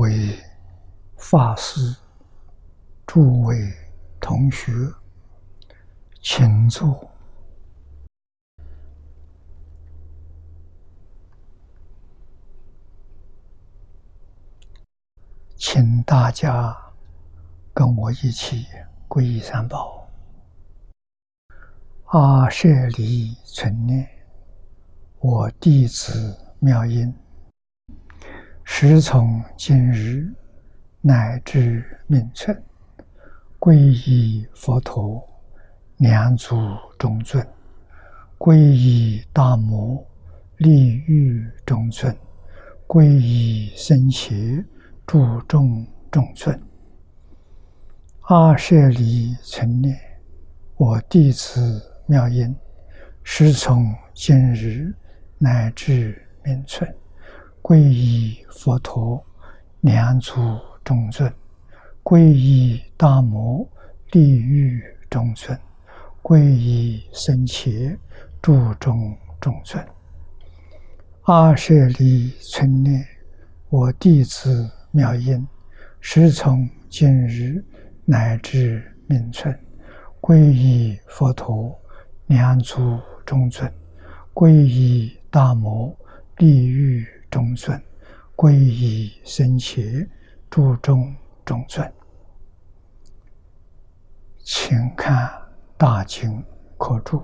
位法师、诸位同学，请坐。请大家跟我一起皈依三宝。阿舍离存念，我弟子妙音，时从今日乃至命存，皈依佛陀，两足中尊；皈依大摩，利欲中尊；皈依僧伽。注重众尊，阿舍离存念，我弟子妙音，师从今日乃至命存，皈依佛陀，两足众尊，皈依大摩地狱众尊，皈依僧伽注重众尊，阿舍离存念，我弟子。妙音，时从今日乃至命存，皈依佛陀，两足中尊；皈依大摩，地狱中尊；皈依僧伽，诸中中尊。请看大经可注。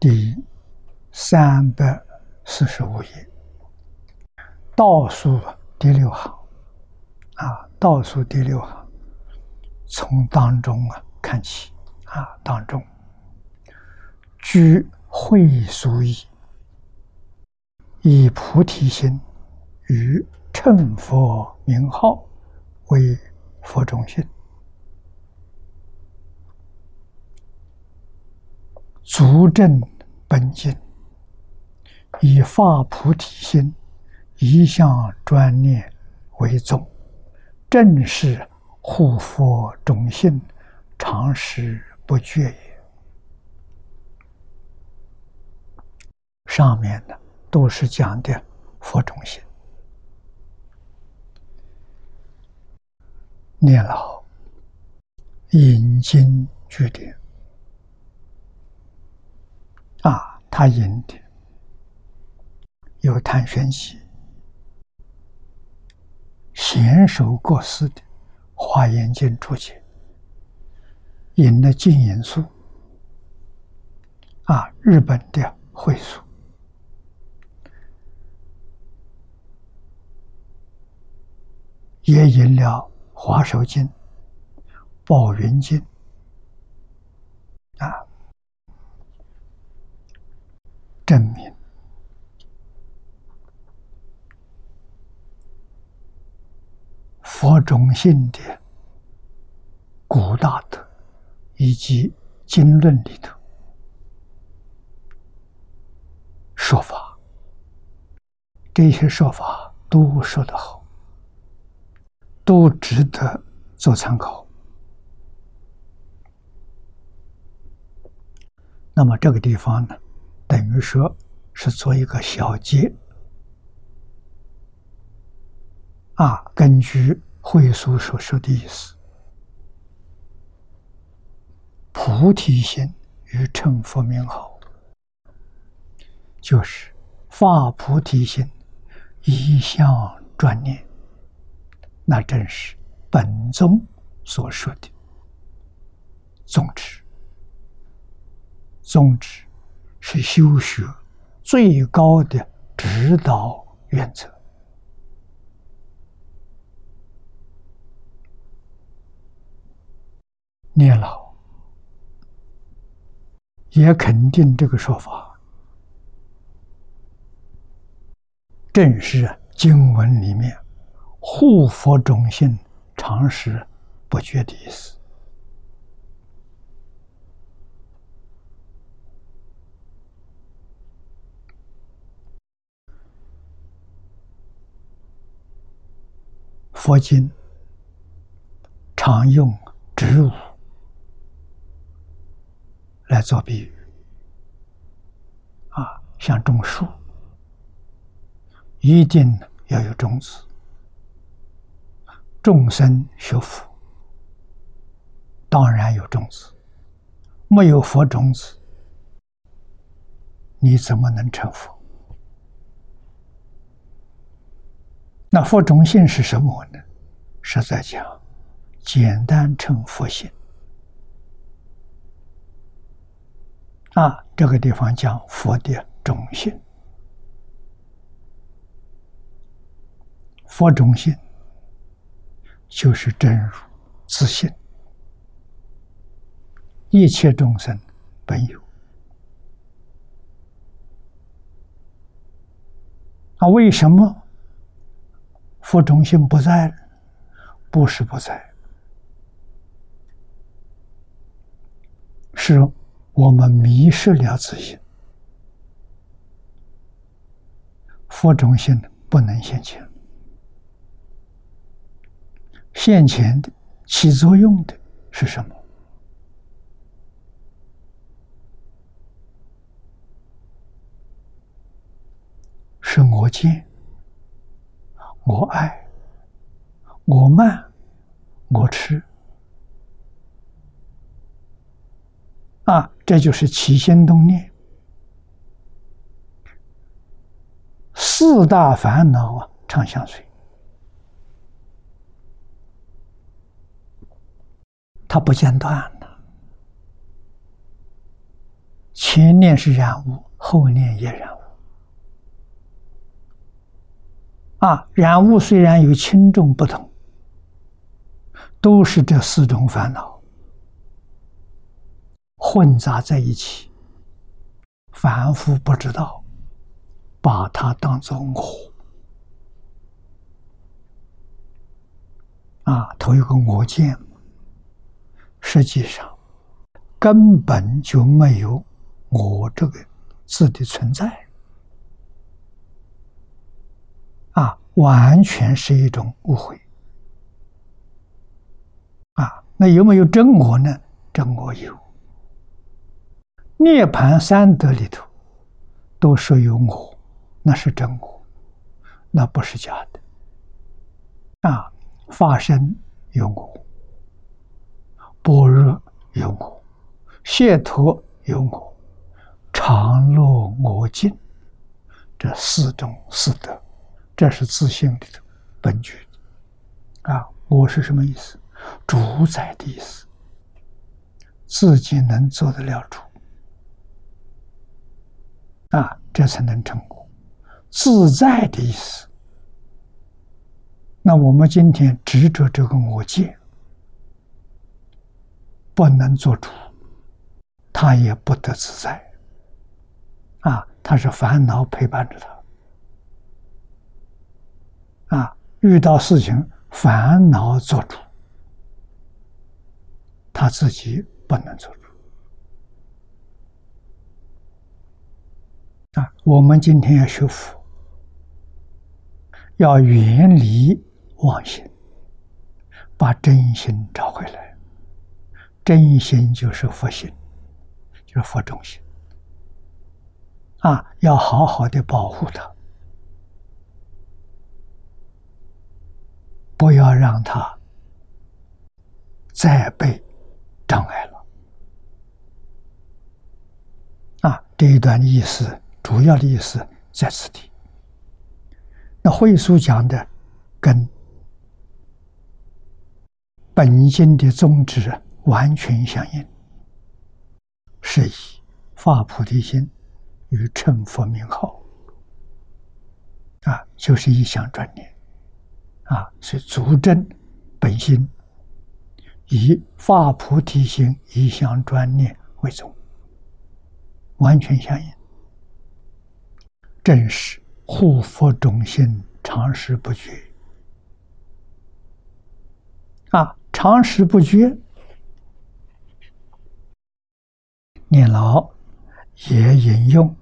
第三百四十五页，倒数第六行，啊，倒数第六行，从当中啊看起，啊，当中，居会俗矣，以菩提心与称佛名号为佛中心。足证本经，以发菩提心，一向专念为宗，正是护佛种性，常时不绝也。上面的都是讲的佛种性，念老引经据典。啊，他引的有谭玄熙、贤首过世的《华严经》注解，引了净言书，啊，日本的会书，也引了《华首经》、《宝云经》，啊。证明佛中性的古大德以及经论里头说法，这些说法都说得好，都值得做参考。那么这个地方呢？等于说是做一个小结啊，根据会所所说的意思，菩提心与成佛名号，就是发菩提心，一向专念，那正是本宗所说的宗旨，宗旨。是修学最高的指导原则。念老也肯定这个说法，正是经文里面护佛种性常时不绝的意思。佛经常用植物来做比喻，啊，像种树，一定要有种子，众生学佛，当然有种子，没有佛种子，你怎么能成佛？那佛种性是什么呢？实在讲简单成佛性。啊，这个地方讲佛的种性，佛种性就是真如自信，一切众生本有。啊，为什么佛种性不在？不是不在，是。我们迷失了自信，佛种心不能现前，现前的起作用的是什么？是我见、我爱、我慢、我痴。啊，这就是起心动念，四大烦恼啊，常相随，它不间断的。前念是染污，后念也染污。啊，染污虽然有轻重不同，都是这四种烦恼。混杂在一起，凡夫不知道，把它当做我啊，头一个我见，实际上根本就没有我这个字的存在啊，完全是一种误会啊。那有没有真我呢？真我有。涅盘三德里头，都说有我，那是真我，那不是假的。啊，发生有我，般若有我，解脱有我，常乐我净，这四种四德，这是自性里头本具。啊，我是什么意思？主宰的意思，自己能做得了主。啊，这才能成功。自在的意思。那我们今天执着这个我见，不能做主，他也不得自在。啊，他是烦恼陪伴着他。啊，遇到事情烦恼做主，他自己不能做主。啊，我们今天要学佛，要远离妄心，把真心找回来。真心就是佛心，就是佛中心。啊，要好好的保护它，不要让它再被障碍了。啊，这一段意思。主要的意思在此地。那会书讲的跟本经的宗旨完全相应，是以发菩提心与成佛名号啊，就是一项专念啊，是足证本心，以发菩提心一项专念为宗，完全相应。正是护佛中心，长时不绝啊！长时不绝，念老也引用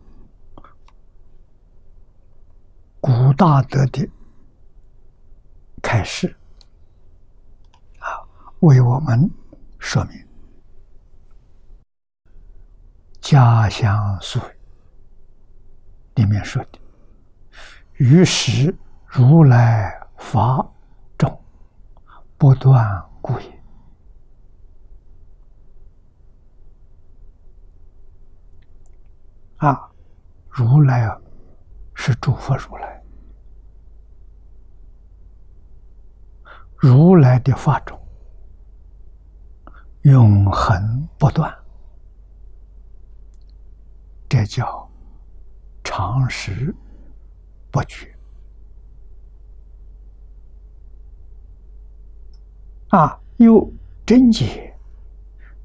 古大德的开示啊，为我们说明：家乡俗语里面说的：“于是如来法中不断故也。”啊，如来啊，是诸佛如来，如来的法中永恒不断。这叫常识不绝啊！又真解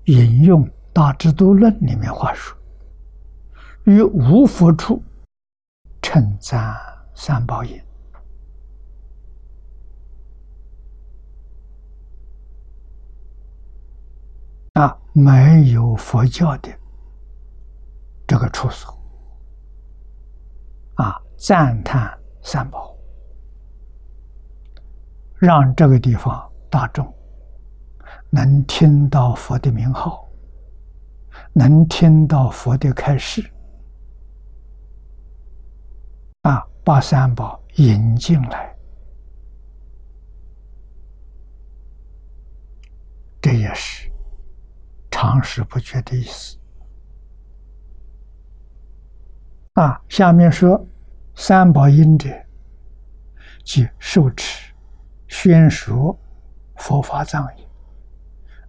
引用《大智度论》里面话说：“于无佛处称赞三宝也。”啊，没有佛教的。这个处所，赞叹三宝，让这个地方大众能听到佛的名号，能听到佛的开示，啊，把三宝引进来，这也是常识不绝的意思。啊，下面说三宝因者，即受持、宣说佛法藏义。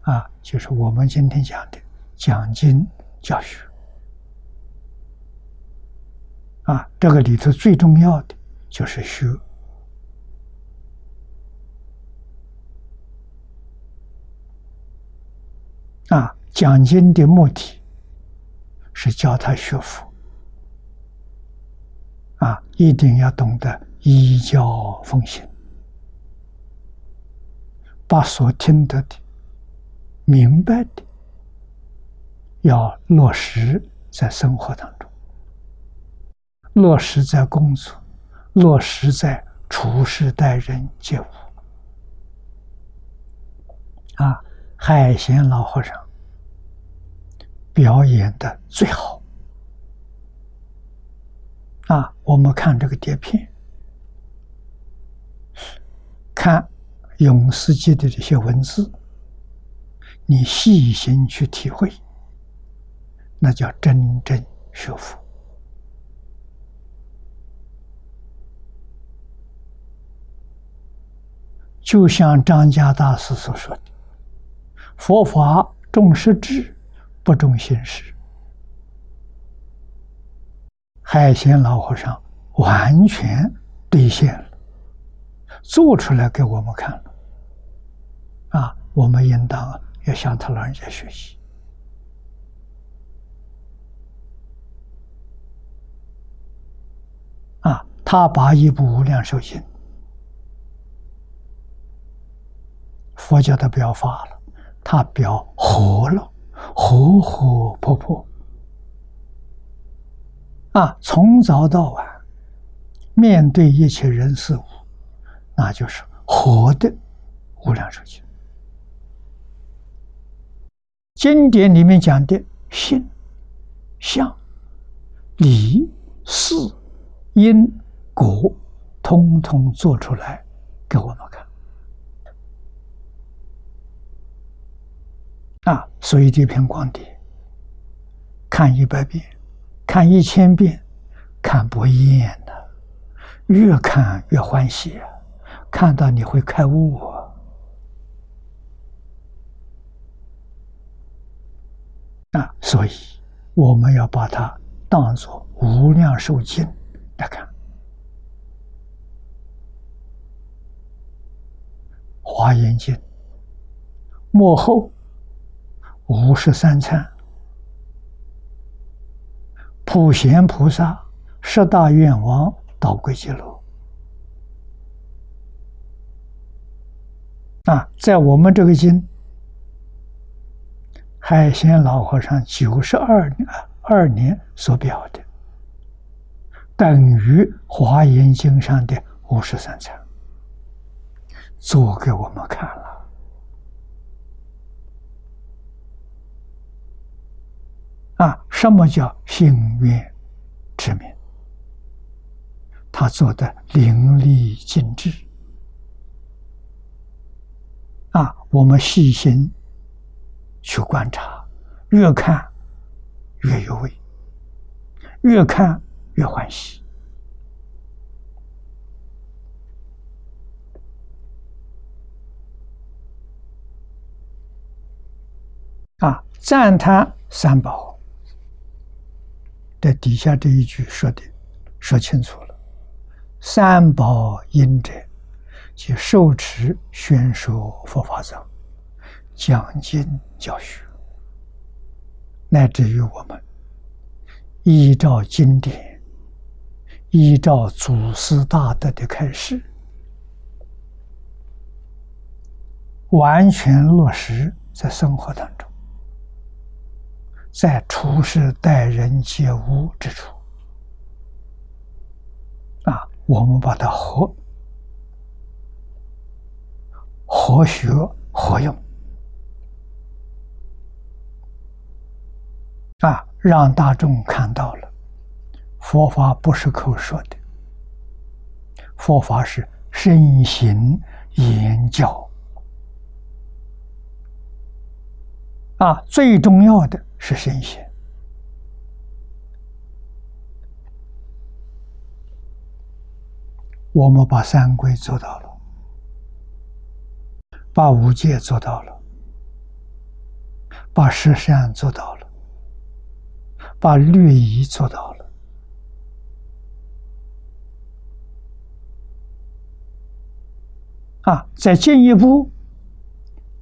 啊，就是我们今天讲的讲经教学。啊，这个里头最重要的就是学。啊，讲经的目的是教他学佛。啊，一定要懂得依教奉行，把所听得的、明白的，要落实在生活当中，落实在工作，落实在处事待人接物。啊，海贤老和尚表演的最好。啊，我们看这个碟片，看《永世记》的这些文字，你细心去体会，那叫真正学佛。就像张家大师所说的：“佛法重实质，不重形式。”海贤老和尚完全兑现了，做出来给我们看了。啊，我们应当要向他老人家学习。啊，他把一部《无量寿经》，佛教的表法了，他表活了，活活泼泼。啊，从早到晚，面对一切人事物，那就是活的无量寿经。经典里面讲的性、相、理、事、因、果，通通做出来给我们看。啊，所以这篇光碟，看一百遍。看一千遍，看不厌的，越看越欢喜，看到你会开悟啊！所以我们要把它当做无量寿经来看，《华严经》幕后五十三参。普贤菩萨十大愿望到归极乐。啊，在我们这个经，海贤老和尚九十二年二年所表的，等于华严经上的五十三层，做给我们看了。啊。什么叫心愿之名？他做的淋漓尽致啊！我们细心去观察，越看越有味，越看越欢喜啊！赞叹三宝，在底下这一句说的说清楚了。三宝因者，即受持宣说佛法僧，讲经教学，乃至于我们依照经典，依照祖师大德的开示，完全落实在生活当中，在处事待人接物之处。啊我们把它和合学合用。啊，让大众看到了佛法不是口说的，佛法是身行言教。啊，最重要的是神仙。我们把三规做到了，把五戒做到了，把十善做到了，把律仪做到了，啊，再进一步，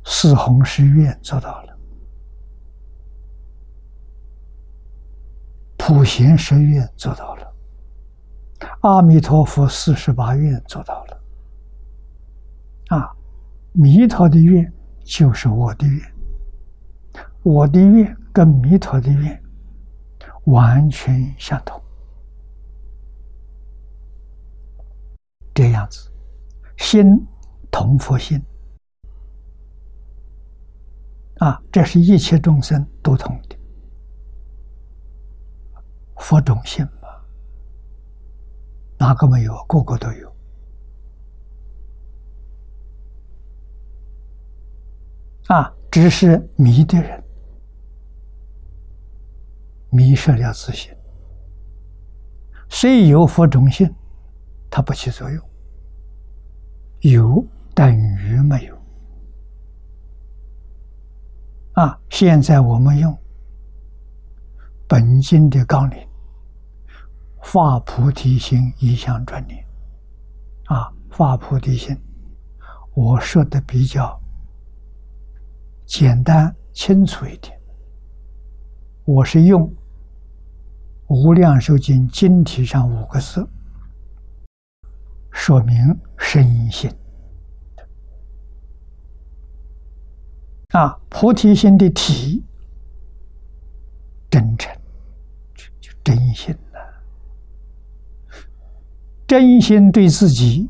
四弘誓愿做到了，普贤十愿做到了。阿弥陀佛，四十八愿做到了。啊，弥陀的愿就是我的愿，我的愿跟弥陀的愿完全相同。这样子，心同佛心，啊，这是一切众生都同的，佛种性嘛。哪个没有？个个都有啊！只是迷的人迷失了自信，虽有佛种性，它不起作用；有等于没有啊！现在我们用本经的纲领。发菩提心，一向专念。啊，发菩提心，我说的比较简单清楚一点。我是用《无量寿经》经题上五个字说明身心。啊，菩提心的体，真诚，就真心。真心对自己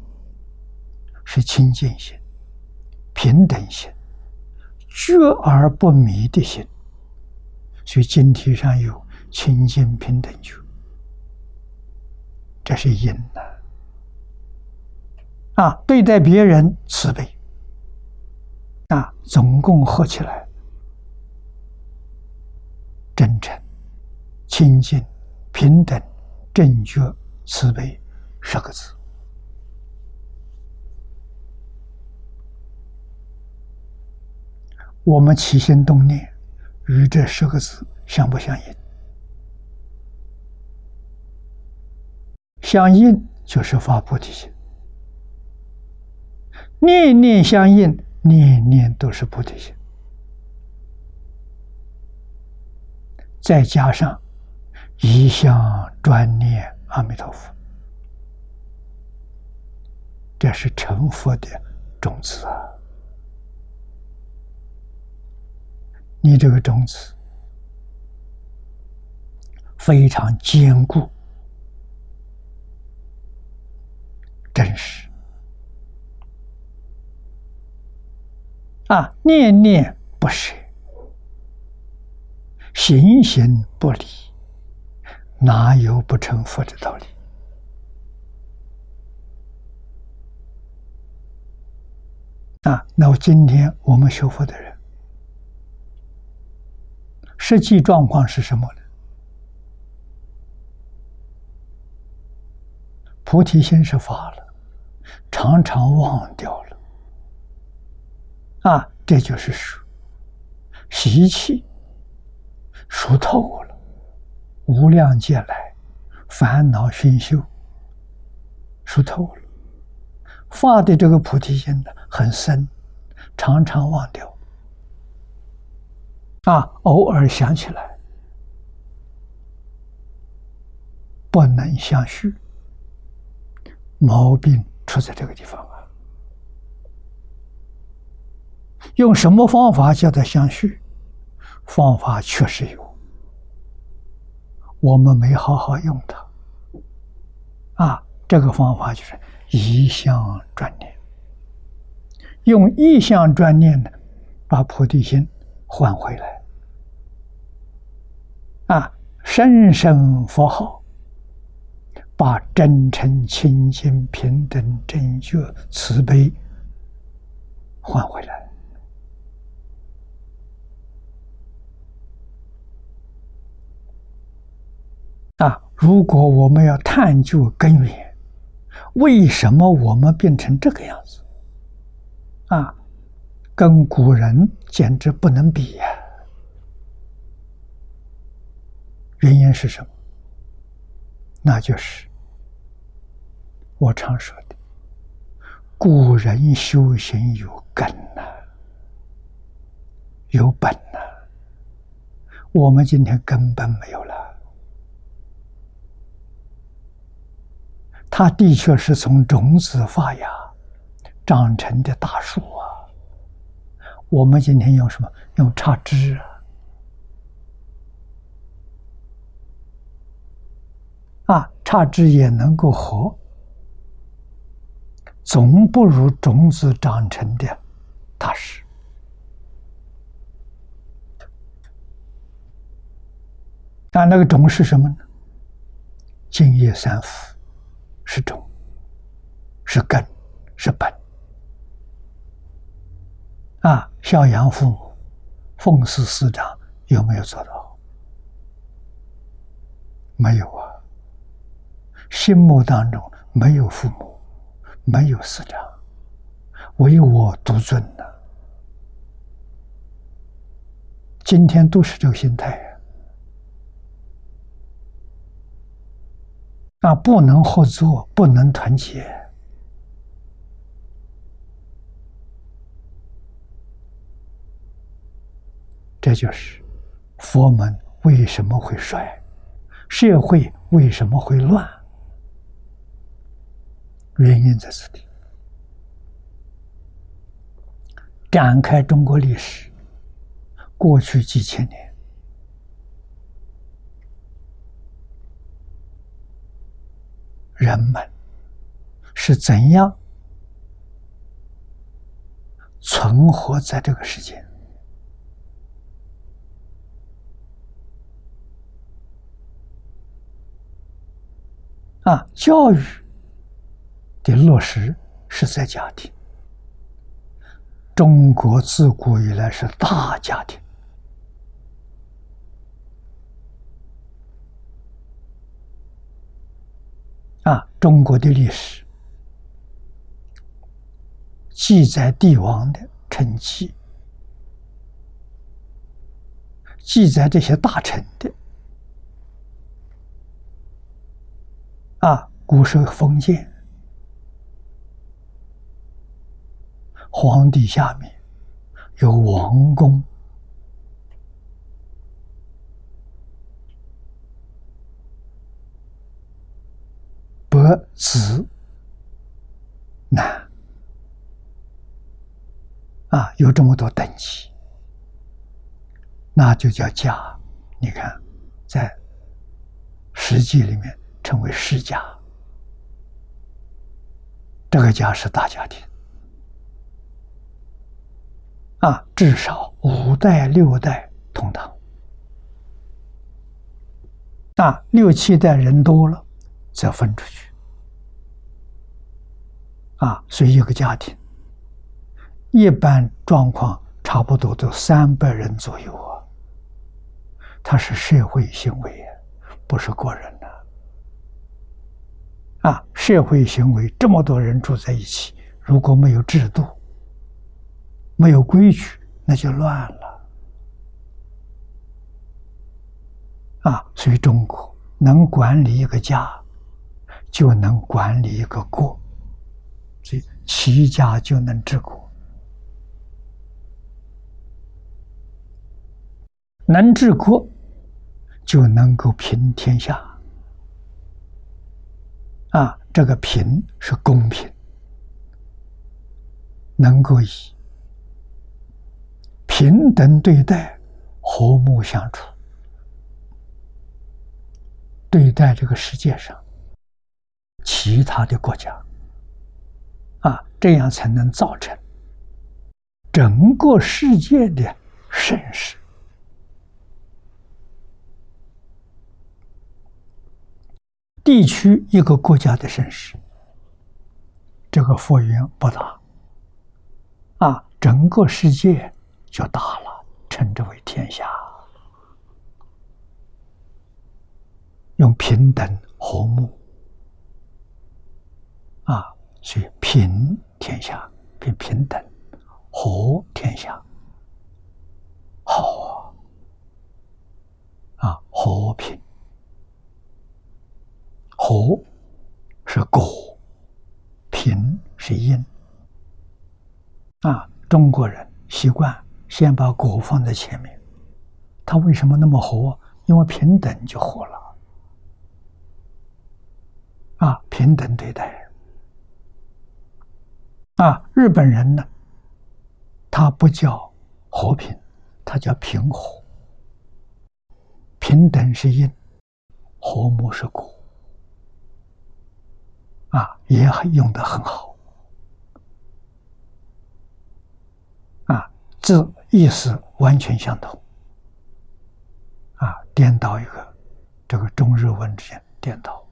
是清净心、平等心、觉而不迷的心，所以经题上有清净平等觉，这是因呐。啊，对待别人慈悲，啊，总共合起来，真诚、清净、平等、正觉、慈悲。十个字，我们起心动念与这十个字相不相应？相应就是发菩提心，念念相应，念念都是菩提心，再加上一向专念阿弥陀佛。这是成佛的种子啊！你这个种子非常坚固、真实啊，念念不舍，行行不离，哪有不成佛的道理？啊，那我今天我们学佛的人，实际状况是什么呢？菩提心是发了，常常忘掉了。啊，这就是说，习气熟透了，无量劫来烦恼熏修熟透了。发的这个菩提心呢，很深，常常忘掉，啊，偶尔想起来，不能相续，毛病出在这个地方啊。用什么方法叫它相续？方法确实有，我们没好好用它，啊，这个方法就是。一相转念，用意象专念呢，把菩提心换回来。啊，声声佛号，把真诚、清净、平等、正觉、慈悲换回来。啊，如果我们要探究根源。为什么我们变成这个样子？啊，跟古人简直不能比呀！原因是什么？那就是我常说的，古人修行有根呐，有本呐。我们今天根本没有了。它的确是从种子发芽长成的大树啊！我们今天用什么？用插枝啊！啊，插枝也能够活，总不如种子长成的踏实。但那个种是什么呢？净业三福。是种，是根，是本。啊，孝养父母，奉事师长，有没有做到？没有啊。心目当中没有父母，没有师长，唯我独尊呐。今天都是这个心态。啊，不能合作，不能团结，这就是佛门为什么会衰，社会为什么会乱，原因在此地。展开中国历史，过去几千年。人们是怎样存活在这个世界？啊，教育的落实是在家庭。中国自古以来是大家庭。啊，中国的历史记载帝王的成绩，记载这些大臣的啊，古时候封建，皇帝下面有王公。伯子男啊，有这么多等级，那就叫家。你看，在《史记》里面称为世家，这个家是大家庭啊，至少五代六代同堂啊，六七代人多了，再分出去。啊，所以一个家庭，一般状况差不多都三百人左右啊。它是社会行为不是个人。啊，社会行为这么多人住在一起，如果没有制度、没有规矩，那就乱了。啊，所以中国能管理一个家，就能管理一个国，所以齐家就能治国，能治国就能够平天下。啊，这个平是公平，能够以平等对待、和睦相处对待这个世界上其他的国家，啊，这样才能造成整个世界的盛世。地区一个国家的盛世，这个佛缘不大，啊，整个世界就大了，称之为天下。用平等和睦，啊，所以平天下，平平等，和天下，好啊，啊，和平。和是果，平是因。啊，中国人习惯先把果放在前面。他为什么那么和？因为平等就和了。啊，平等对待。啊，日本人呢，他不叫和平，他叫平和。平等是因，和睦是果。啊，也很用的很好，啊，字意思完全相同，啊，颠倒一个，这个中日文之间颠倒，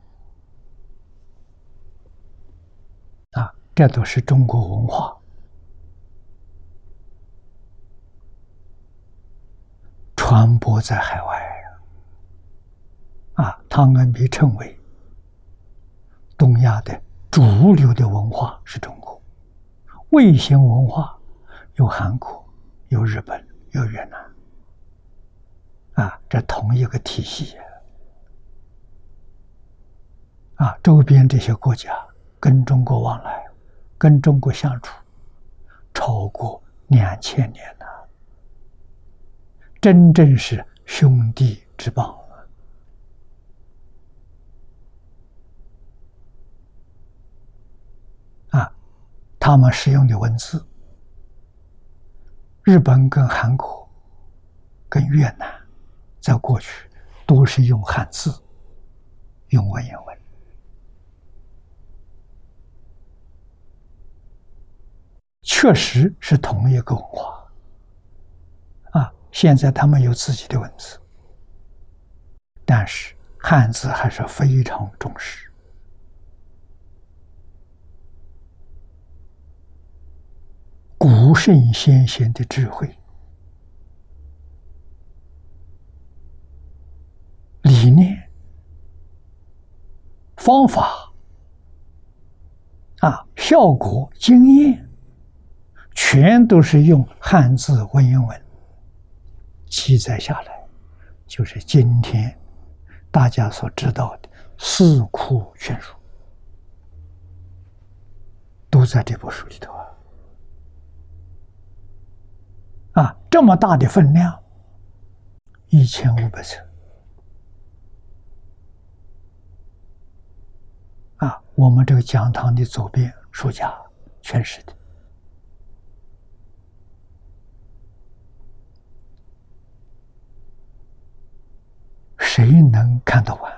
啊，这都是中国文化，传播在海外，啊，汤恩比称为。东亚的主流的文化是中国，卫星文化有韩国、有日本、有越南，啊，这同一个体系。啊，周边这些国家跟中国往来，跟中国相处超过两千年了，真正是兄弟之邦。他们使用的文字，日本跟韩国、跟越南，在过去都是用汉字、用文言文，确实是同一个文化。啊，现在他们有自己的文字，但是汉字还是非常重视。古圣先贤的智慧、理念、方法啊，效果、经验，全都是用汉字文言文记载下来，就是今天大家所知道的《四库全书》，都在这部书里头。啊。这么大的分量，一千五百册。啊，我们这个讲堂的左边书架全是的，谁能看得完？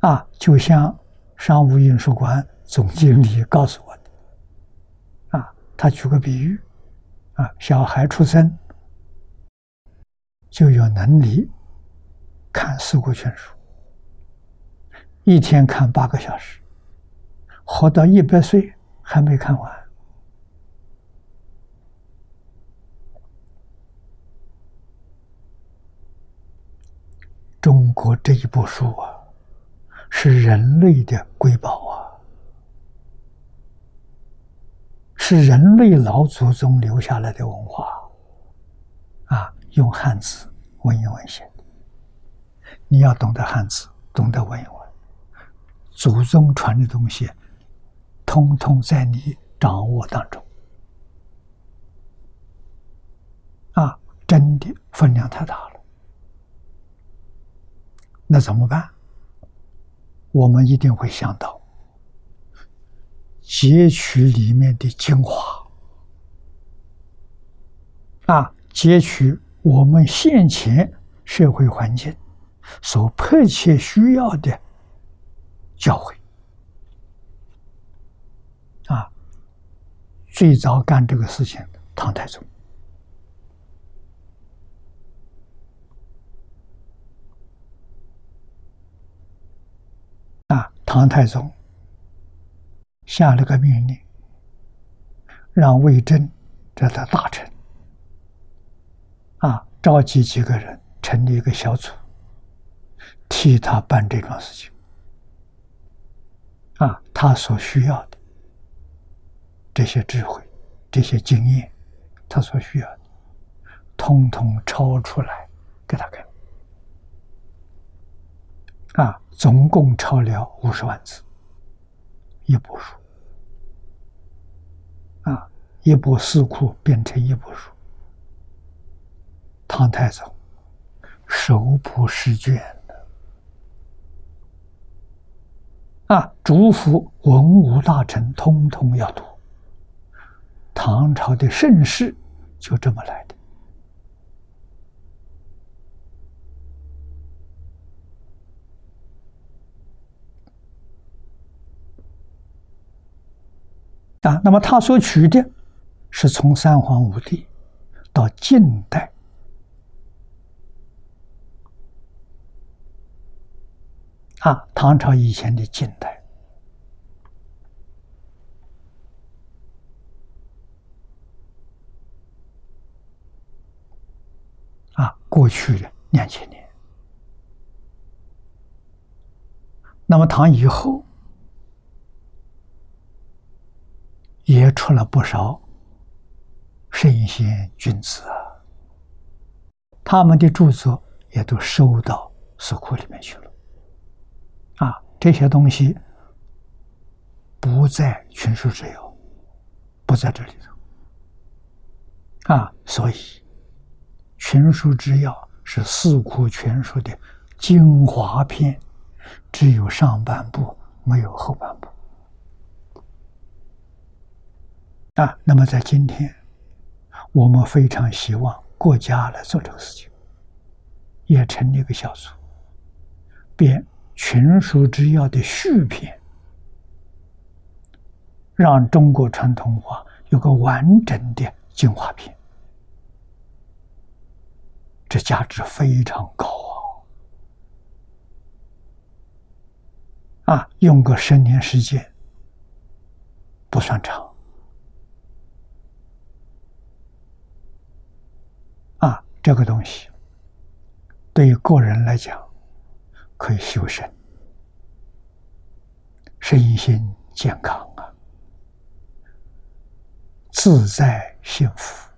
啊，就像商务印书馆总经理告诉我。他举个比喻，啊，小孩出生，就有能力看《四库全书》，一天看八个小时，活到一百岁还没看完。中国这一部书啊，是人类的瑰宝啊，是人类老祖宗留下来的文化。啊，用汉字文言文写，你要懂得汉字，懂得文言文，祖宗传的东西，通通在你掌握当中。啊，真的分量太大了，那怎么办？我们一定会想到截取里面的精华，啊。截取我们现前社会环境所迫切需要的教诲啊！最早干这个事情，唐太宗啊，唐太宗下了个命令，让魏征这的大臣。啊，召集几个人成立一个小组，替他办这桩事情。啊，他所需要的这些智慧、这些经验，他所需要的，通通抄出来给他看。啊，总共抄了五十万字，一部书。啊，一部四库变成一部书。唐太宗手谱试卷啊，嘱咐文武大臣通通要读。唐朝的盛世就这么来的啊。那么他所取的，是从三皇五帝到近代。啊，唐朝以前的近代，啊，过去的两千年，那么唐以后也出了不少圣贤君子啊，他们的著作也都收到书库里面去了。啊，这些东西不在群书之要，不在这里头。啊，所以群书之要是四库全书的精华篇，只有上半部，没有后半部。啊，那么在今天，我们非常希望国家来做这个事情，也成立一个小组，编。群书之要的续篇，让中国传统文化有个完整的精华篇，这价值非常高啊！啊，用个十年时间不算长啊，这个东西对于个人来讲。可以修身，身心健康啊，自在幸福，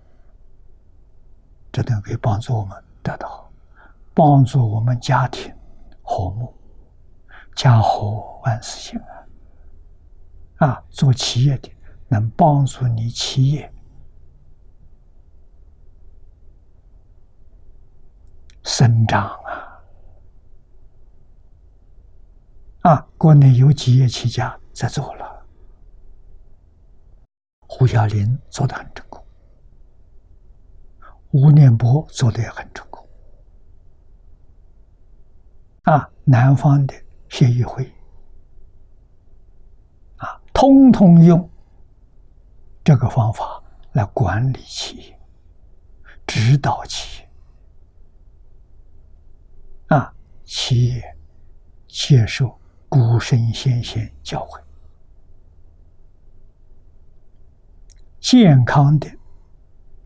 这都可以帮助我们得到，帮助我们家庭和睦，家和万事兴啊！啊，做企业的能帮助你企业生长啊！啊，国内有几业企业家在做了，胡小林做的很成功，吴念波做的也很成功。啊，南方的协议会，啊，通通用这个方法来管理企业、指导企业，啊，企业接受古圣先贤教诲，健康的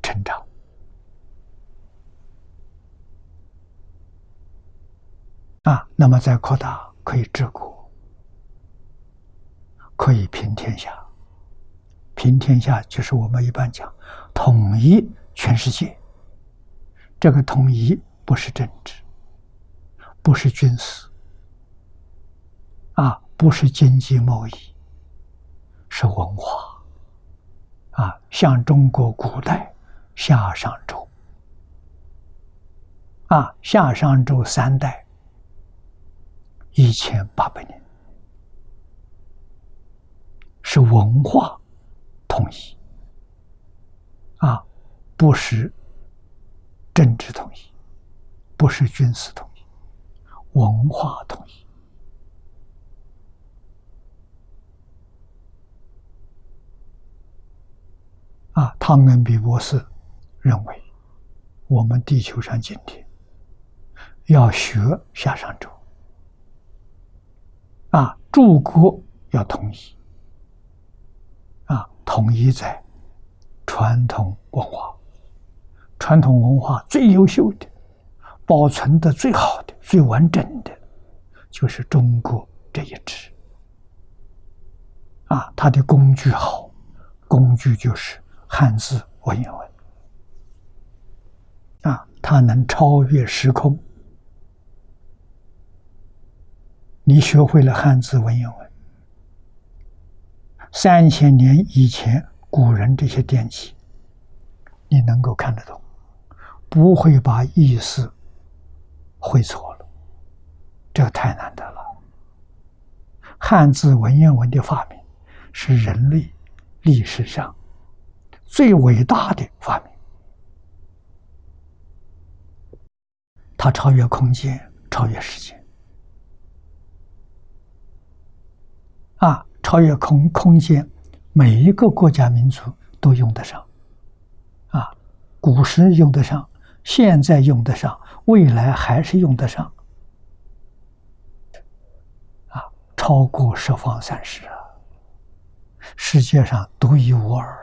成长啊，那么再扩大，可以治国，可以平天下。平天下就是我们一般讲统一全世界。这个统一不是政治，不是军事，啊，不是经济贸易，是文化，啊，像中国古代夏商周，啊，夏商周三代一千八百年，是文化统一，啊，不是。政治统一不是军事统一，文化统一啊！汤恩比博士认为，我们地球上今天要学夏商周啊，诸国要统一啊，统一在传统文化。传统文化最优秀的、保存的最好的、最完整的，就是中国这一支。啊，它的工具好，工具就是汉字文言文。啊，它能超越时空。你学会了汉字文言文，三千年以前古人这些典籍，你能够看得懂。不会把意思会错了，这太难得了。汉字文言文的发明是人类历史上最伟大的发明，它超越空间，超越时间，啊，超越空空间，每一个国家民族都用得上，啊，古时用得上。现在用得上，未来还是用得上，啊，超过十方三世啊，世界上独一无二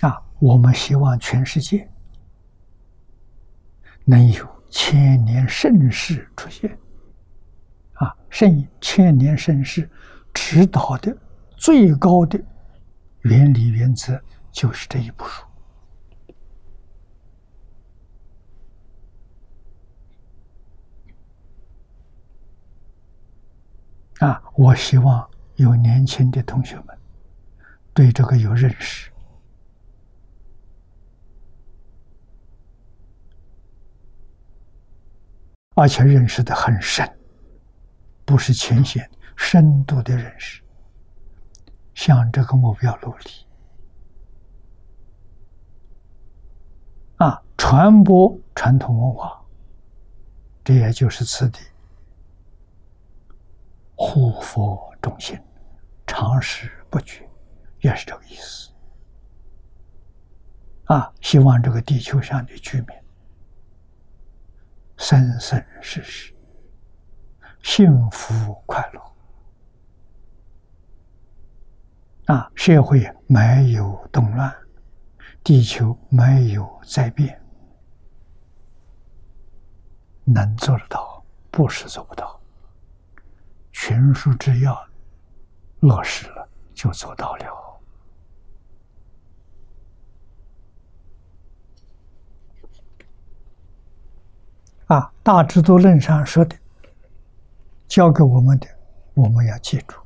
啊！我们希望全世界能有千年盛世出现，啊，圣千年盛世指导的最高的原理原则就是这一部书。啊，我希望有年轻的同学们对这个有认识，而且认识的很深，不是浅显，深度的认识，向这个目标努力。啊，传播传统文化，这也就是此地。护佛众心，长时不绝，也是这个意思。啊，希望这个地球上的居民，生生世世幸福快乐。啊，社会没有动乱，地球没有灾变，能做得到，不是做不到。全书之要落实了，就做到了。啊，《大智度论》上说的，教给我们的，我们要记住。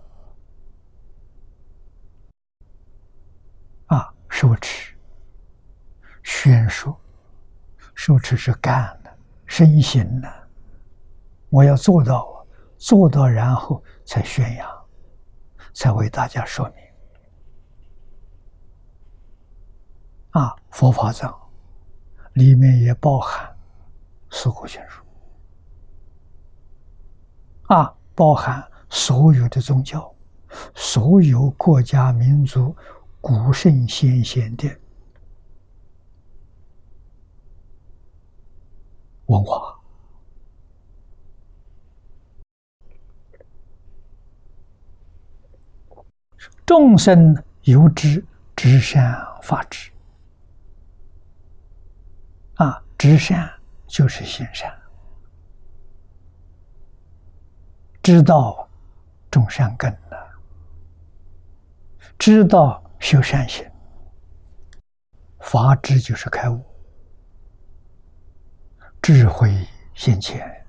啊，手持、宣说，手持是干的，身形的，我要做到。做到，然后才宣扬，才为大家说明。啊，佛法藏里面也包含四库全书，啊，包含所有的宗教、所有国家民族古圣先贤的文化。众生由知，知善法知。啊，知善就是行善，知道种善根呢，知道修善行，法知就是开悟，智慧现前，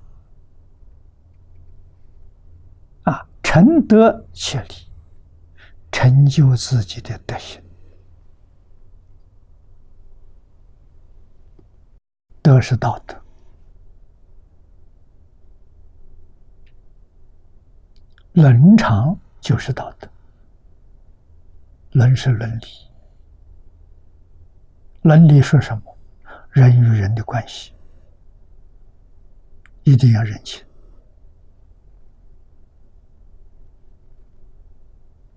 啊，成德切理。成就自己的德行，德是道德，伦常就是道德，伦是伦理，伦理是什么？人与人的关系。一定要认清。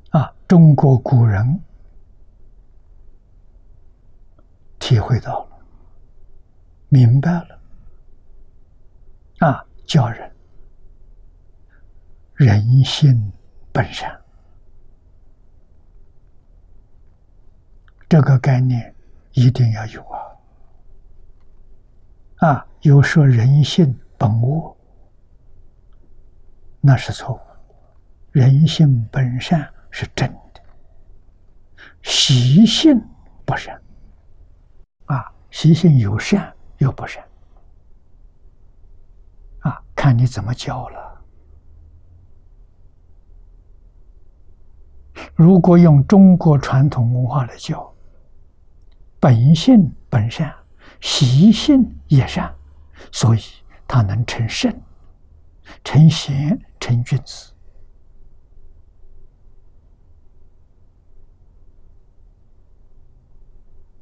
啊，中国古人体会到了，明白了，啊，教人人性本善，这个概念一定要有啊！啊，有说人性本恶，那是错误，人性本善。是真的，习性不善啊，习性有善又不善啊，看你怎么教了。如果用中国传统文化来教，本性本善，习性也善，所以他能成圣、成贤、成君子。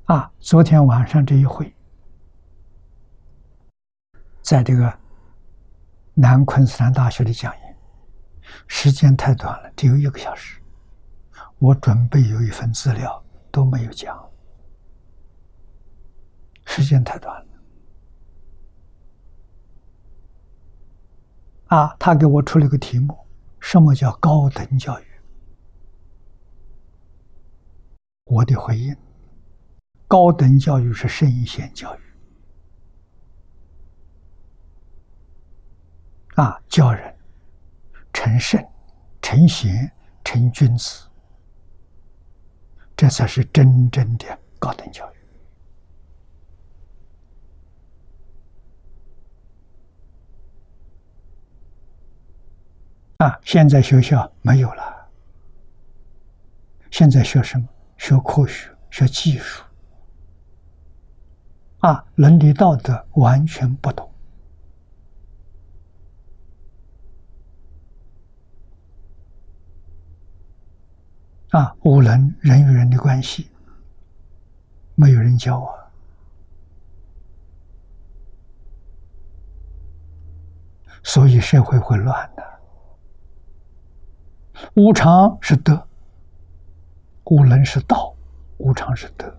啊，昨天晚上这一会，在这个南昆斯坦大学的讲演，时间太短了，只有一个小时。我准备有一份资料都没有讲，时间太短了。啊，他给我出了个题目：什么叫高等教育？我的回应。高等教育是圣贤教育，啊，教人成圣、成贤、成君子，这才是真正的高等教育。啊，现在学校没有了，现在学什么？学科学，学技术。啊，伦理道德完全不同。啊，无能人与人的关系，没有人教我，所以社会会乱的。无常是德，无能是道，无常是德。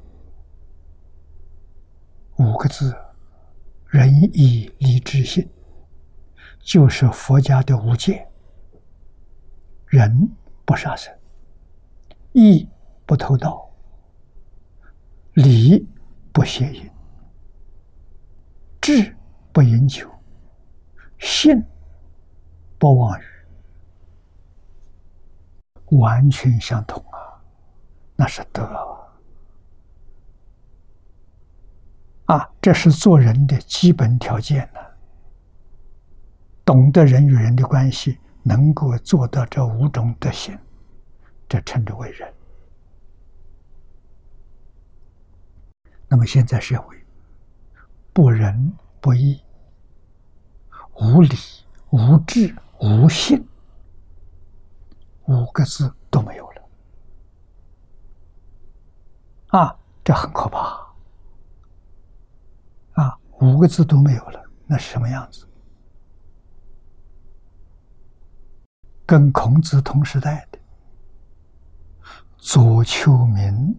五个字：仁义礼智信，就是佛家的五戒。仁不杀生，义不偷盗，礼不邪淫，智不饮酒，信不妄语，完全相同啊！那是德。啊，这是做人的基本条件呢。懂得人与人的关系，能够做到这五种德行，这称之为人。那么现在社会不仁不义、无礼无智无信，五个字都没有了。啊，这很可怕。五个字都没有了，那是什么样子？跟孔子同时代的左丘明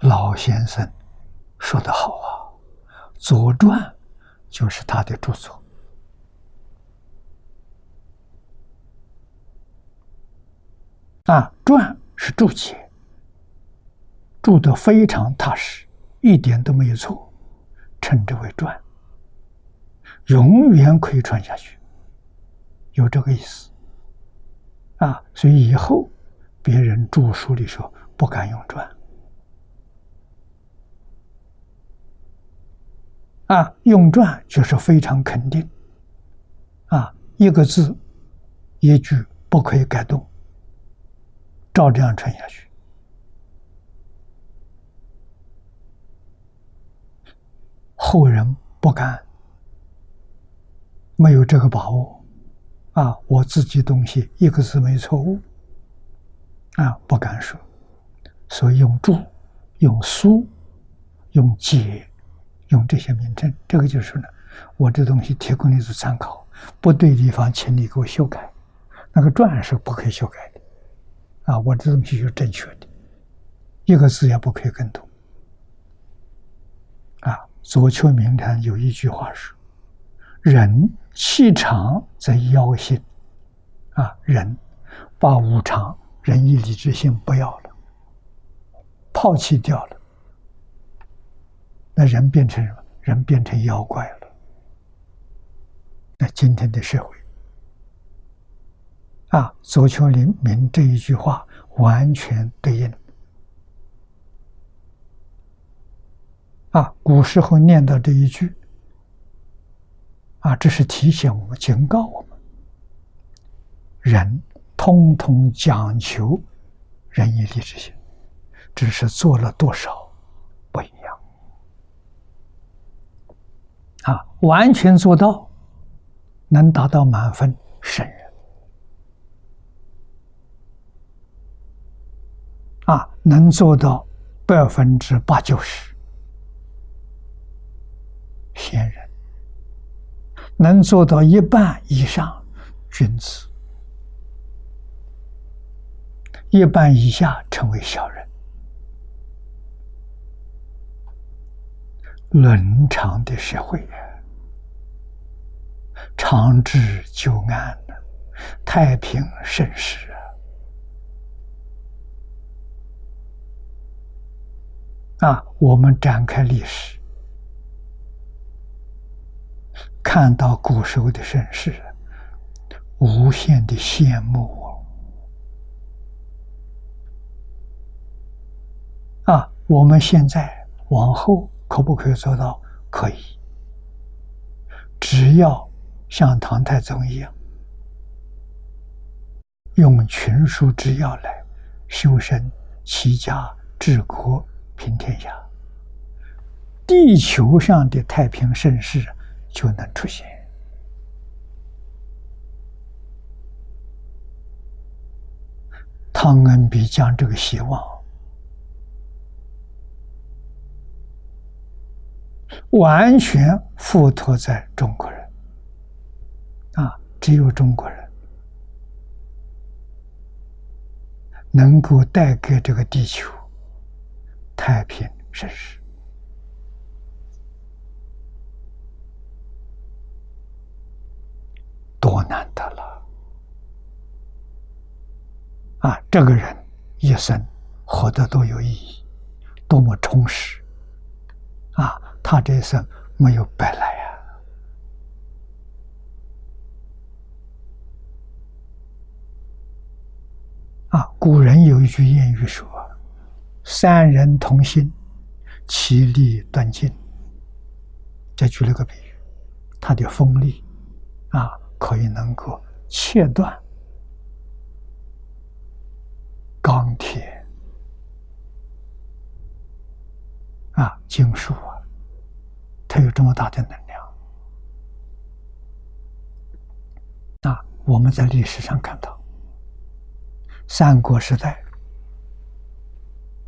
老先生说得好啊，《左传》就是他的著作啊，传是注解，注得非常踏实，一点都没有错，称之为传，永远可以传下去，有这个意思。啊，所以以后别人著书的时候不敢用传。啊，用传就是非常肯定，啊，一个字、一句不可以改动，照这样传下去。后人不敢，没有这个把握，啊，我自己东西一个字没错误，啊，不敢说，所以用注、用书、用解。用这些名称，这个就是呢，我这东西提供你做参考，不对地方，请你给我修改。那个篆是不可以修改的，啊，我这东西是正确的，一个字也不可以更动。啊，左丘明谈有一句话说：“人气长则妖性。”啊，人把无常、仁义礼智信不要了，抛弃掉了。那人变成什么？人变成妖怪了。那今天的社会啊，左丘灵明这一句话完全对应。啊，古时候念到这一句，啊，这是提醒我们、警告我们：人通通讲求仁义礼智信，只是做了多少不一样。啊，完全做到，能达到满分神人。啊，能做到百分之八九十。贤人，能做到一半以上君子，一半以下成为小人。伦常的社会呀，长治久安太平盛世啊！我们展开历史，看到古时候的盛世，无限的羡慕啊啊！我们现在往后。可不可以做到？可以，只要像唐太宗一样，用群书之要来修身、齐家、治国、平天下，地球上的太平盛世就能出现。汤恩比将这个希望。完全附托在中国人啊！只有中国人能够带给这个地球太平盛世，多难得了啊！这个人一生活得多有意义，多么充实啊！他这一生没有白来呀！啊，古人有一句谚语说：“三人同心，其利断尽。”再举了个比喻，他的锋利啊，可以能够切断钢铁啊，金属啊。它有这么大的能量啊！我们在历史上看到，三国时代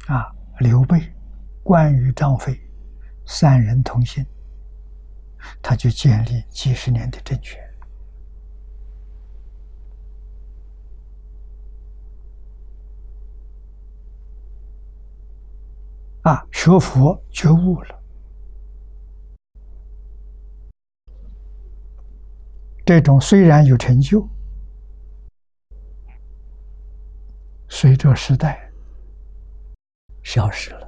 啊，刘备、关羽、张飞三人同心，他就建立几十年的政权。啊，学佛觉悟了，这种虽然有成就，随着时代消失了，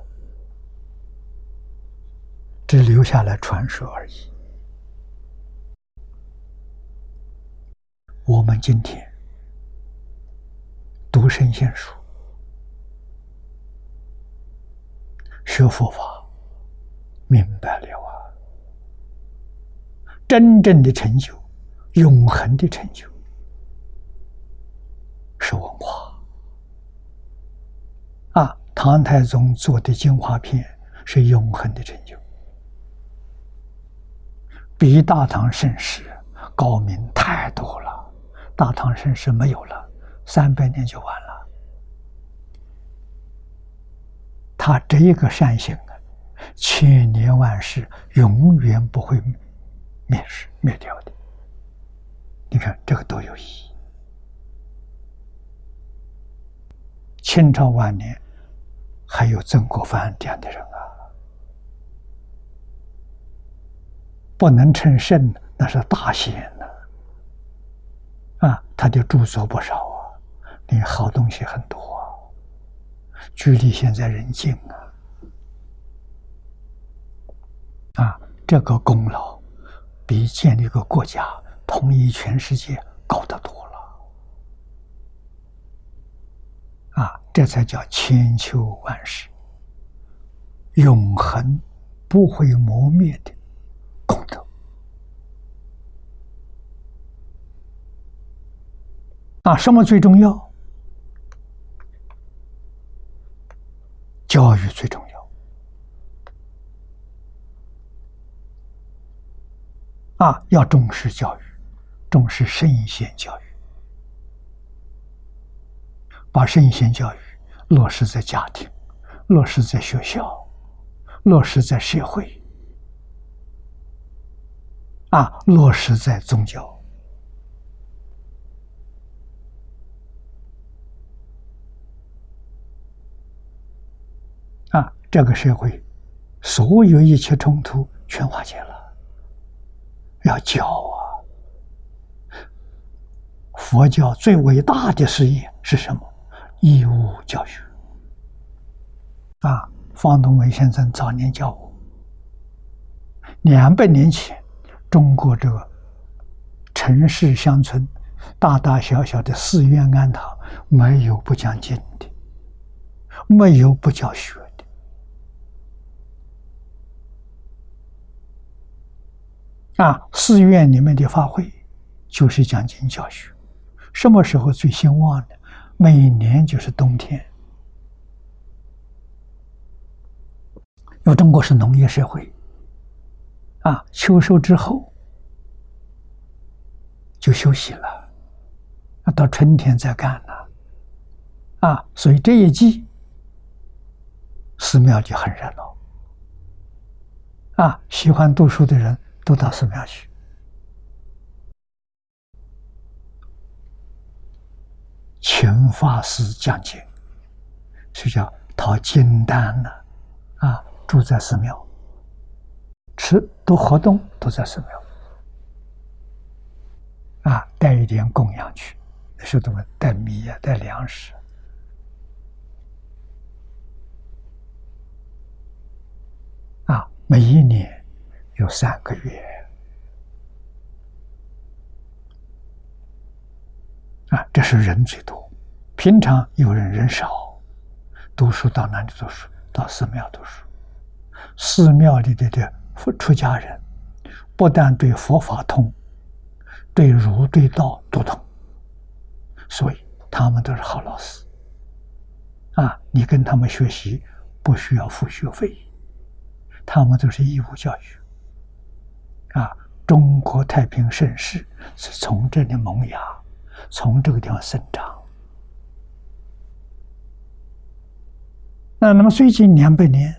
只留下了传说而已。我们今天读圣贤书。学佛法，明白了啊！真正的成就，永恒的成就，是文化！唐太宗做的精华片是永恒的成就，比大唐盛世高明太多了。大唐盛世没有了，三百年就完了。他这一个善行啊，千年万世永远不会灭失灭掉的。你看这个多有意义！清朝晚年还有曾国藩这样的人啊，不能称圣，那是大贤呐！啊，他的著作不少啊，你好东西很多啊。距离现在人近啊！啊，这个功劳比建立一个国家、统一全世界高得多了。啊，这才叫千秋万世、永恒不会磨灭的功德。啊，什么最重要？教育最重要啊！要重视教育，重视圣贤教育，把圣贤教育落实在家庭，落实在学校，落实在社会，啊，落实在宗教。啊，这个社会，所有一切冲突全化解了。要教啊！佛教最伟大的事业是什么？义务教育。啊，方东伟先生早年教我，两百年前，中国这个城市乡村，大大小小的寺院庵堂，没有不讲经的，没有不教学的。啊，寺院里面的法会就是讲经教学，什么时候最兴旺呢？每年就是冬天，因为中国是农业社会，啊，秋收之后就休息了，啊，到春天再干了，啊，所以这一季寺庙就很热闹，啊，喜欢读书的人。都到寺庙去，请法师讲经，是叫讨金丹呢，啊，住在寺庙，吃都活动都在寺庙，啊，带一点供养去，那时候都带米呀，带粮食，啊，每一年。有三个月。啊，这是人最多。平常有人人少，读书到哪里读书？到寺庙读书。寺庙里的的出家人，不但对佛法通，对儒对道都通，所以他们都是好老师。啊，你跟他们学习不需要付学费，他们都是义务教育。啊，中国太平盛世是从这里萌芽，从这个地方生长。那那么最近两百年，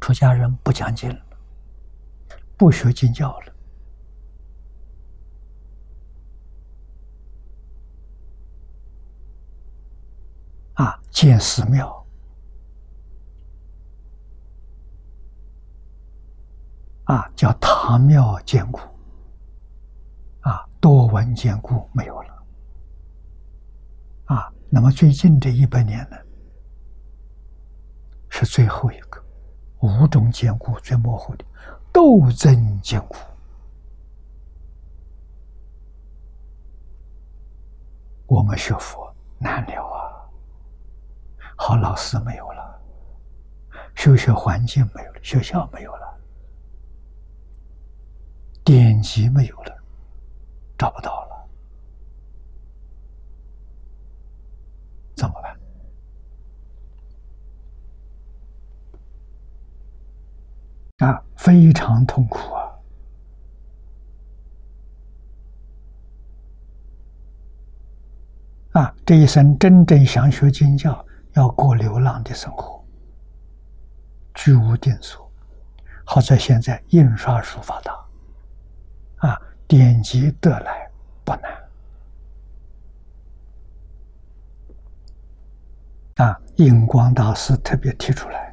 出家人不讲经了，不学经教了，啊，建寺庙。啊，叫唐庙建固，啊，多闻建古没有了，啊，那么最近这一百年呢，是最后一个五种坚固最模糊的斗争坚固，我们学佛难了啊，好老师没有了，修学环境没有了，学校没有了。典籍没有了，找不到了，怎么办？啊，非常痛苦啊！啊，这一生真正想学经教，要过流浪的生活，居无定所。好在现在印刷术发达。啊，典籍得来不难。啊，印光大师特别提出来，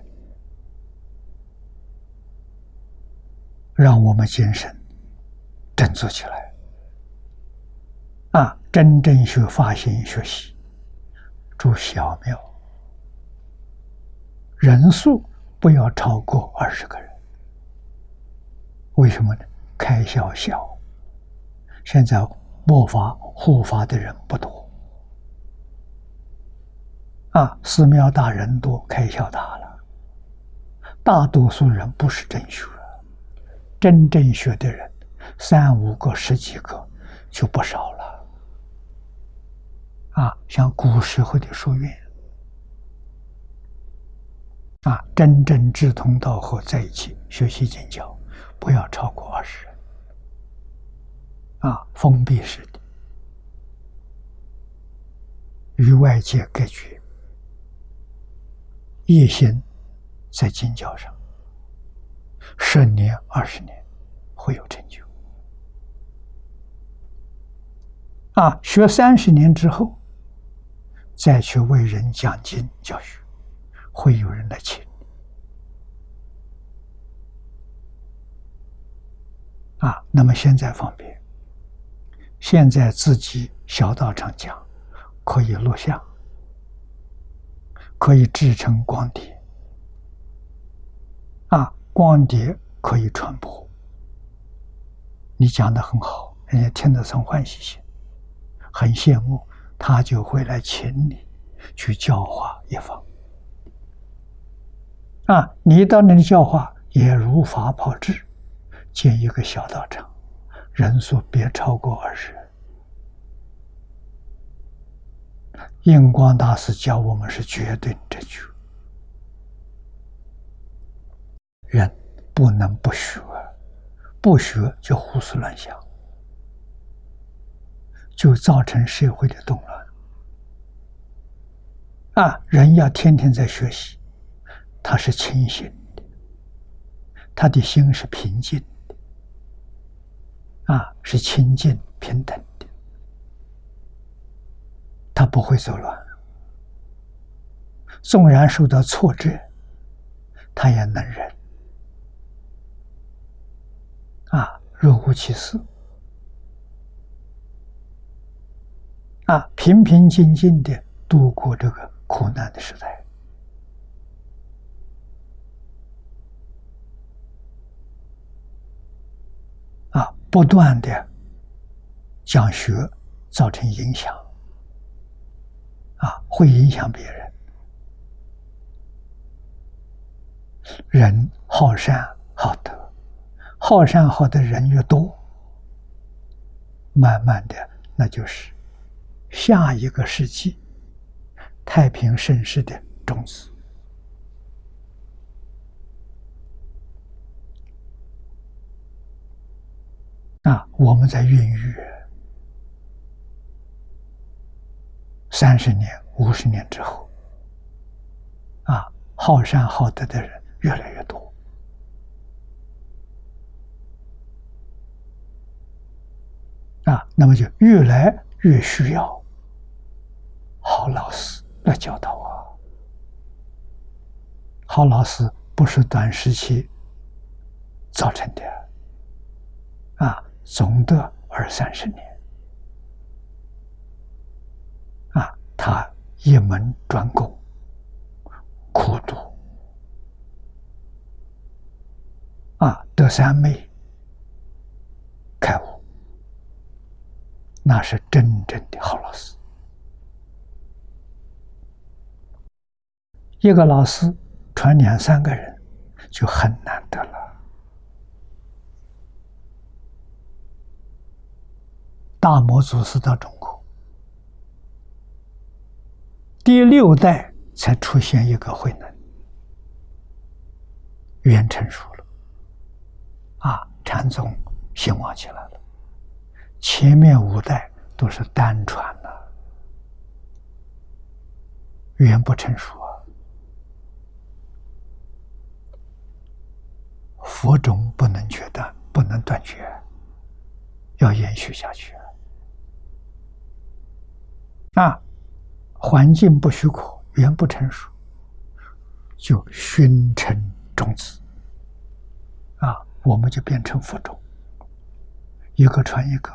让我们精神振作起来。啊，真正学发心学习，住小庙，人数不要超过二十个人。为什么呢？开销小，现在末法护法的人不多，啊，寺庙大人多，开销大了。大多数人不是真学，真正学的人三五个、十几个就不少了。啊，像古时候的书院，啊，真正志同道合在一起学习经教，不要超过二十人。啊，封闭式的，与外界隔绝，一心在经教上，十年、二十年会有成就。啊，学三十年之后，再去为人讲经教学，会有人来请。啊，那么现在方便。现在自己小道场讲，可以录像，可以制成光碟，光碟可以传播。你讲的很好，人家听得生欢喜心，很羡慕，他就会来请你去教化一方。啊，你到那里教化也如法炮制，建一个小道场。人数别超过二十人。印光大师教我们是绝对正确，人不能不学，不学就胡思乱想，就造成社会的动乱。啊，人要天天在学习，他是清醒的，他的心是平静的。啊，是清净平等的，他不会走乱。纵然受到挫折，他也能忍。啊，若无其事。啊，平平静静的度过这个苦难的时代。啊不断的讲学，造成影响，啊，会影响别人。人好善好德，好善好的人越多，慢慢的，那就是下一个世纪太平盛世的种子。啊，我们在孕育三十年、五十年之后，啊，好善好德的人越来越多，啊，那么就越来越需要好老师来教导啊。好老师不是短时期造成的，啊，总得二三十年，啊，他一门专攻，苦读，啊，得三昧，开悟，那是真正的好老师。一个老师传两三个人，就很难得了。大魔祖师到中国，第六代才出现一个慧能，元成熟了，啊，禅宗兴旺起来了。前面五代都是单传的，元不成熟。佛种不能决断，不能断绝，要延续下去。啊，环境不许可，缘不成熟，就熏成种子。啊，我们就变成佛种，一个传一个，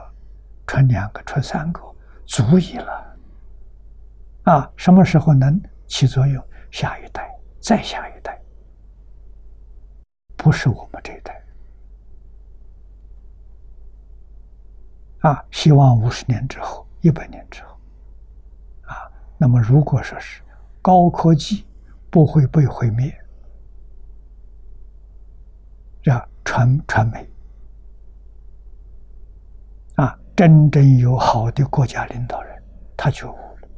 传两个，传三个，足以了。啊，什么时候能起作用？下一代，再下一代。不是我们这一代啊！希望五十年之后、一百年之后啊，那么如果说是高科技不会被毁灭，这传传媒啊，真正有好的国家领导人，他觉悟了，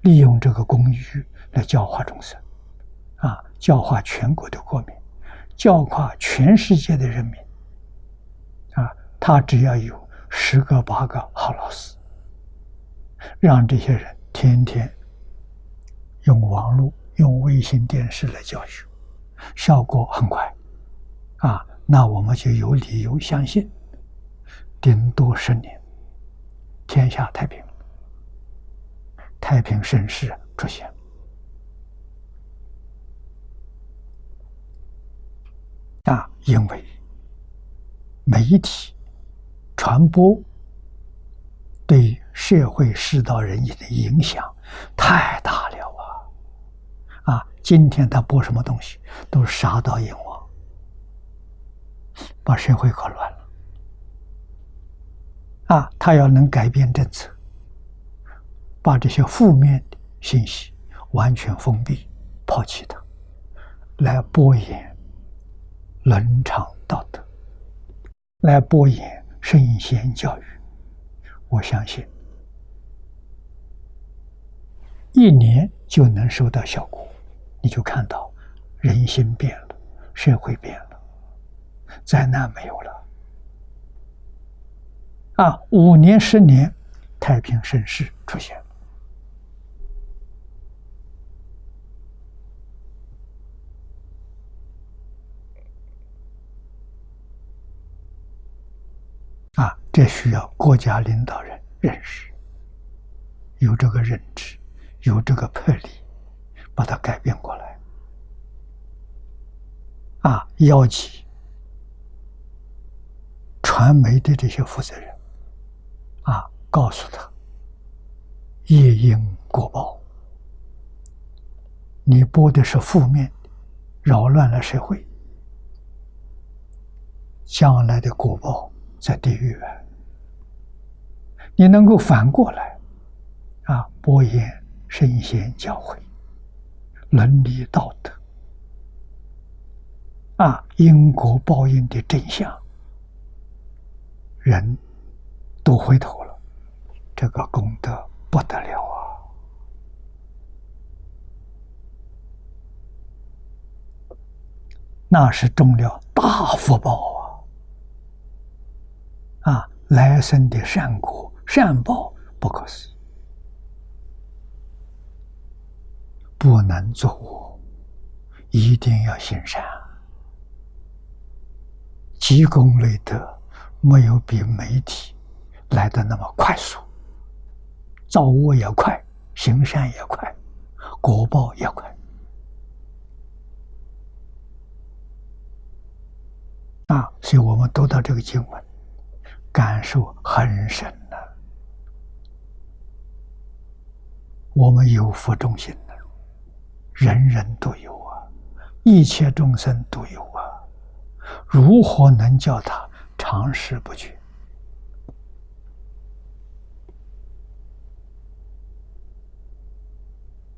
利用这个工具来教化众生啊，教化全国的国民。教化全世界的人民，啊，他只要有十个八个好老师，让这些人天天用网络、用卫星电视来教学，效果很快，啊，那我们就有理由相信，顶多十年，天下太平，太平盛世出现。啊，因为媒体传播对社会世道人意的影响太大了啊！啊，今天他播什么东西，都杀到阎王，把社会搞乱了。啊，他要能改变政策，把这些负面的信息完全封闭、抛弃它，来播演。伦常道德来播演圣贤教育，我相信一年就能收到效果。你就看到人心变了，社会变了，灾难没有了啊！五年、十年，太平盛世出现了。啊，这需要国家领导人认识，有这个认知，有这个魄力，把它改变过来。啊，邀请传媒的这些负责人，告诉他，业因果报，你播的是负面，扰乱了社会，将来的果报。在地狱！你能够反过来啊，播言圣贤教诲、伦理道德啊，因果报应的真相，人都回头了，这个功德不得了啊！那是中了大福报啊！啊，来生的善果善报不可思议，不能作恶，一定要行善，积功累德，没有比媒体来的那么快速，造恶也快，行善也快，果报也快。啊，所以我们读到这个经文，感受很深呐。我们有福众心的，人人都有啊，一切众生都有啊，如何能叫他长时不绝？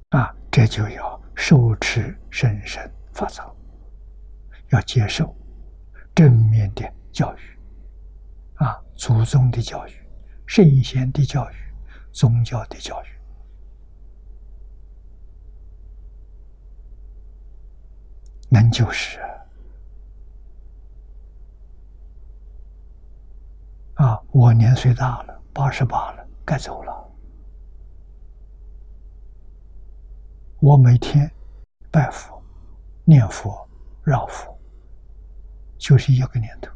啊，这就要受持深深法藏，要接受正面的教育，啊，祖宗的教育、圣贤的教育、宗教的教育，能就是啊！我年岁大了，八十八了，该走了。我每天拜佛、念佛、绕佛，就是一个念头：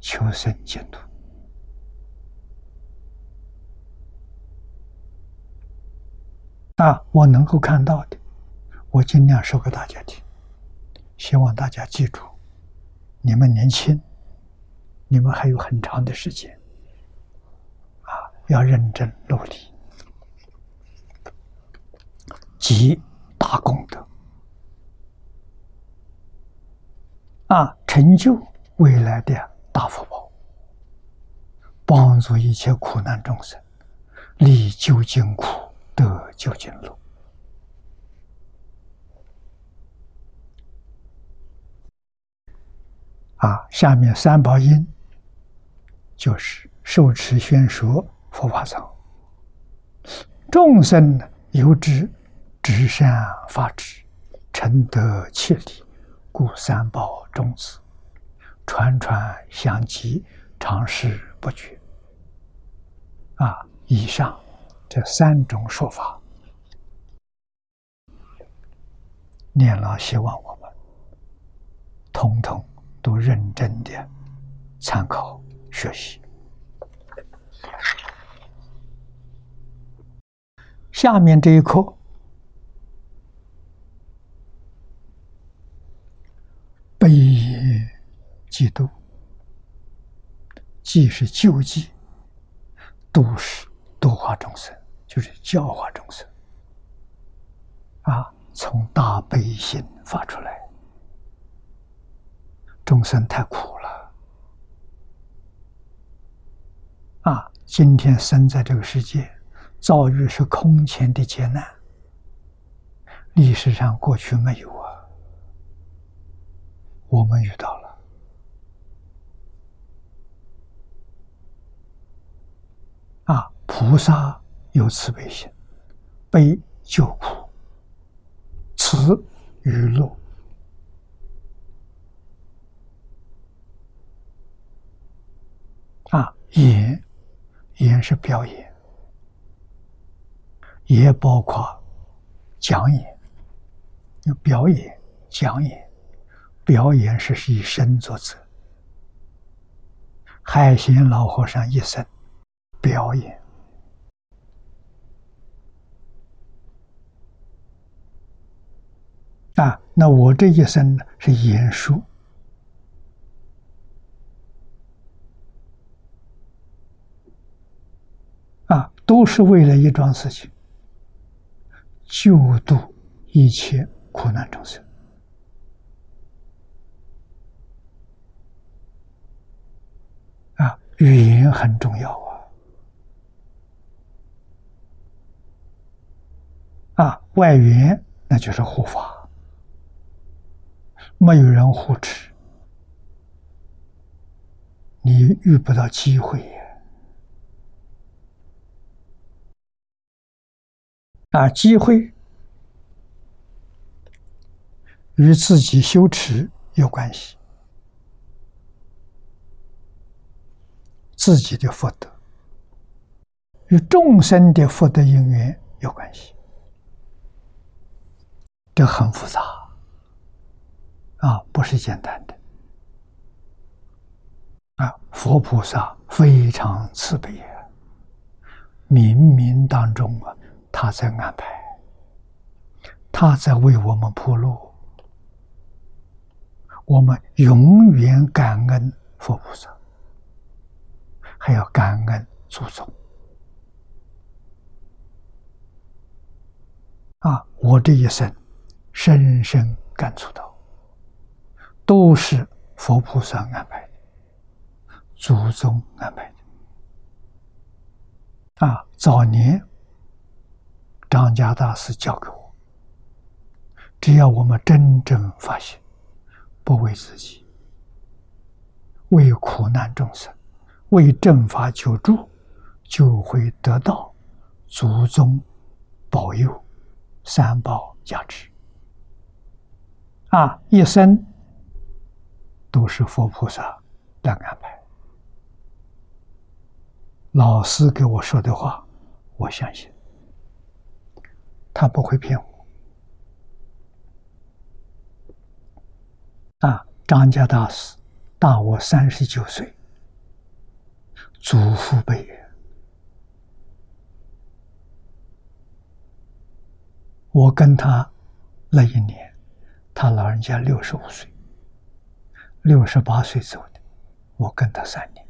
求生净土。啊，我能够看到的，我尽量说给大家听。希望大家记住：你们年轻，你们还有很长的时间，啊，要认真努力。积大功德啊，成就未来的大福报，帮助一切苦难众生离究竟苦得究竟乐。啊，下面三宝音就是受持宣说佛法藏，众生有之。至善法智，成德切理，故三宝种子，传传相继，长世不绝。啊，以上这三种说法，念老希望我们统统都认真的参考学习。下面这一课。悲也嫉妒，既是救济，度是度化众生，就是教化众生。啊，从大悲心发出来，众生太苦了。啊，今天生在这个世界，遭遇是空前的劫难，历史上过去没有啊。我们遇到了啊！菩萨有慈悲心，悲救苦，慈娱乐啊！演演是表演，也包括讲演，有表演、讲演。表演是以身作则，海贤老和尚一生表演啊，那我这一生呢是演说啊，都是为了一桩事情，救度一切苦难众生。啊语言很重要啊！啊，外援那就是护法，没有人护持，你遇不到机会呀！啊，机会与自己修持有关系。自己的福德与众生的福德因缘有关系，这很复杂啊，不是简单的啊。佛菩萨非常慈悲啊，冥冥当中啊，他在安排，他在为我们铺路，我们永远感恩佛菩萨，还要感恩祖宗。啊，我这一生深深感触到，都是佛菩萨安排的，祖宗安排的。啊，早年张家大师教给我，只要我们真正发现。不为自己，为苦难众生，为正法救助，就会得到祖宗保佑、三宝加持。啊，一生都是佛菩萨的安排。老师给我说的话，我相信，他不会骗我。啊，张家大师大我三十九岁，祖父辈。我跟他那一年，他老人家六十五岁，六十八岁走的，我跟他三年。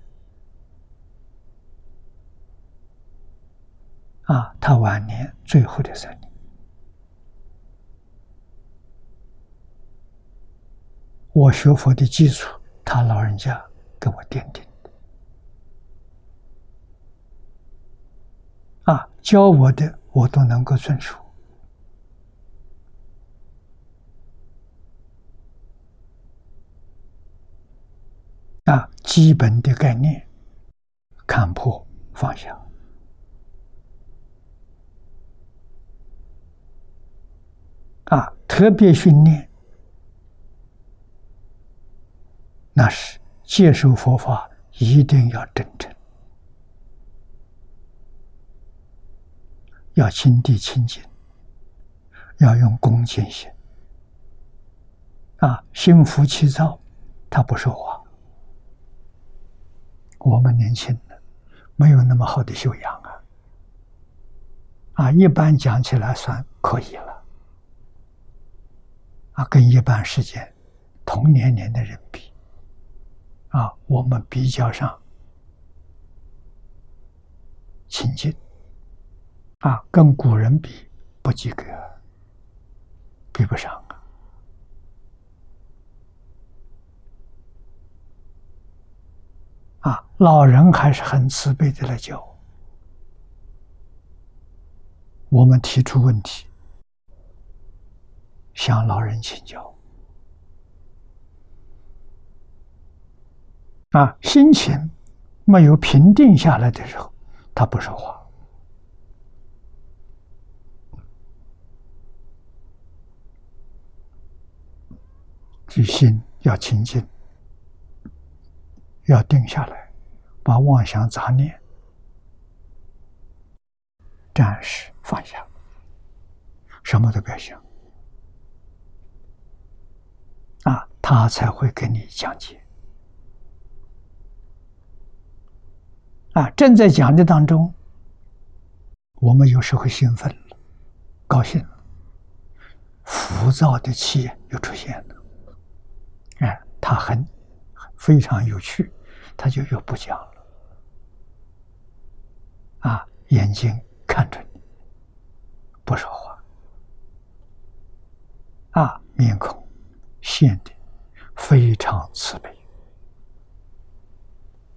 啊，他晚年最后的三年。我学佛的基础，他老人家给我奠定的。啊，教我的我都能够遵守。啊，基本的概念，看破放下。啊，特别训练。那是接受佛法一定要真诚，要心地清净，要用恭敬心啊，心浮气躁，他不说话。我们年轻的没有那么好的修养啊，啊，一般讲起来算可以了，啊，跟一般世界同年龄的人比。啊，我们比较上亲近，啊，跟古人比不及格，比不上啊。老人还是很慈悲的来教我们提出问题，向老人请教。啊，心情没有平定下来的时候，他不说话。即心要清净，要定下来，把妄想杂念暂时放下，什么都不要想，啊，他才会给你讲解。啊，正在讲的当中，我们有时候兴奋了，高兴了，浮躁的气又出现了。哎，他很非常有趣，他就又不讲了。啊，眼睛看着你，不说话。啊，面孔现的非常慈悲。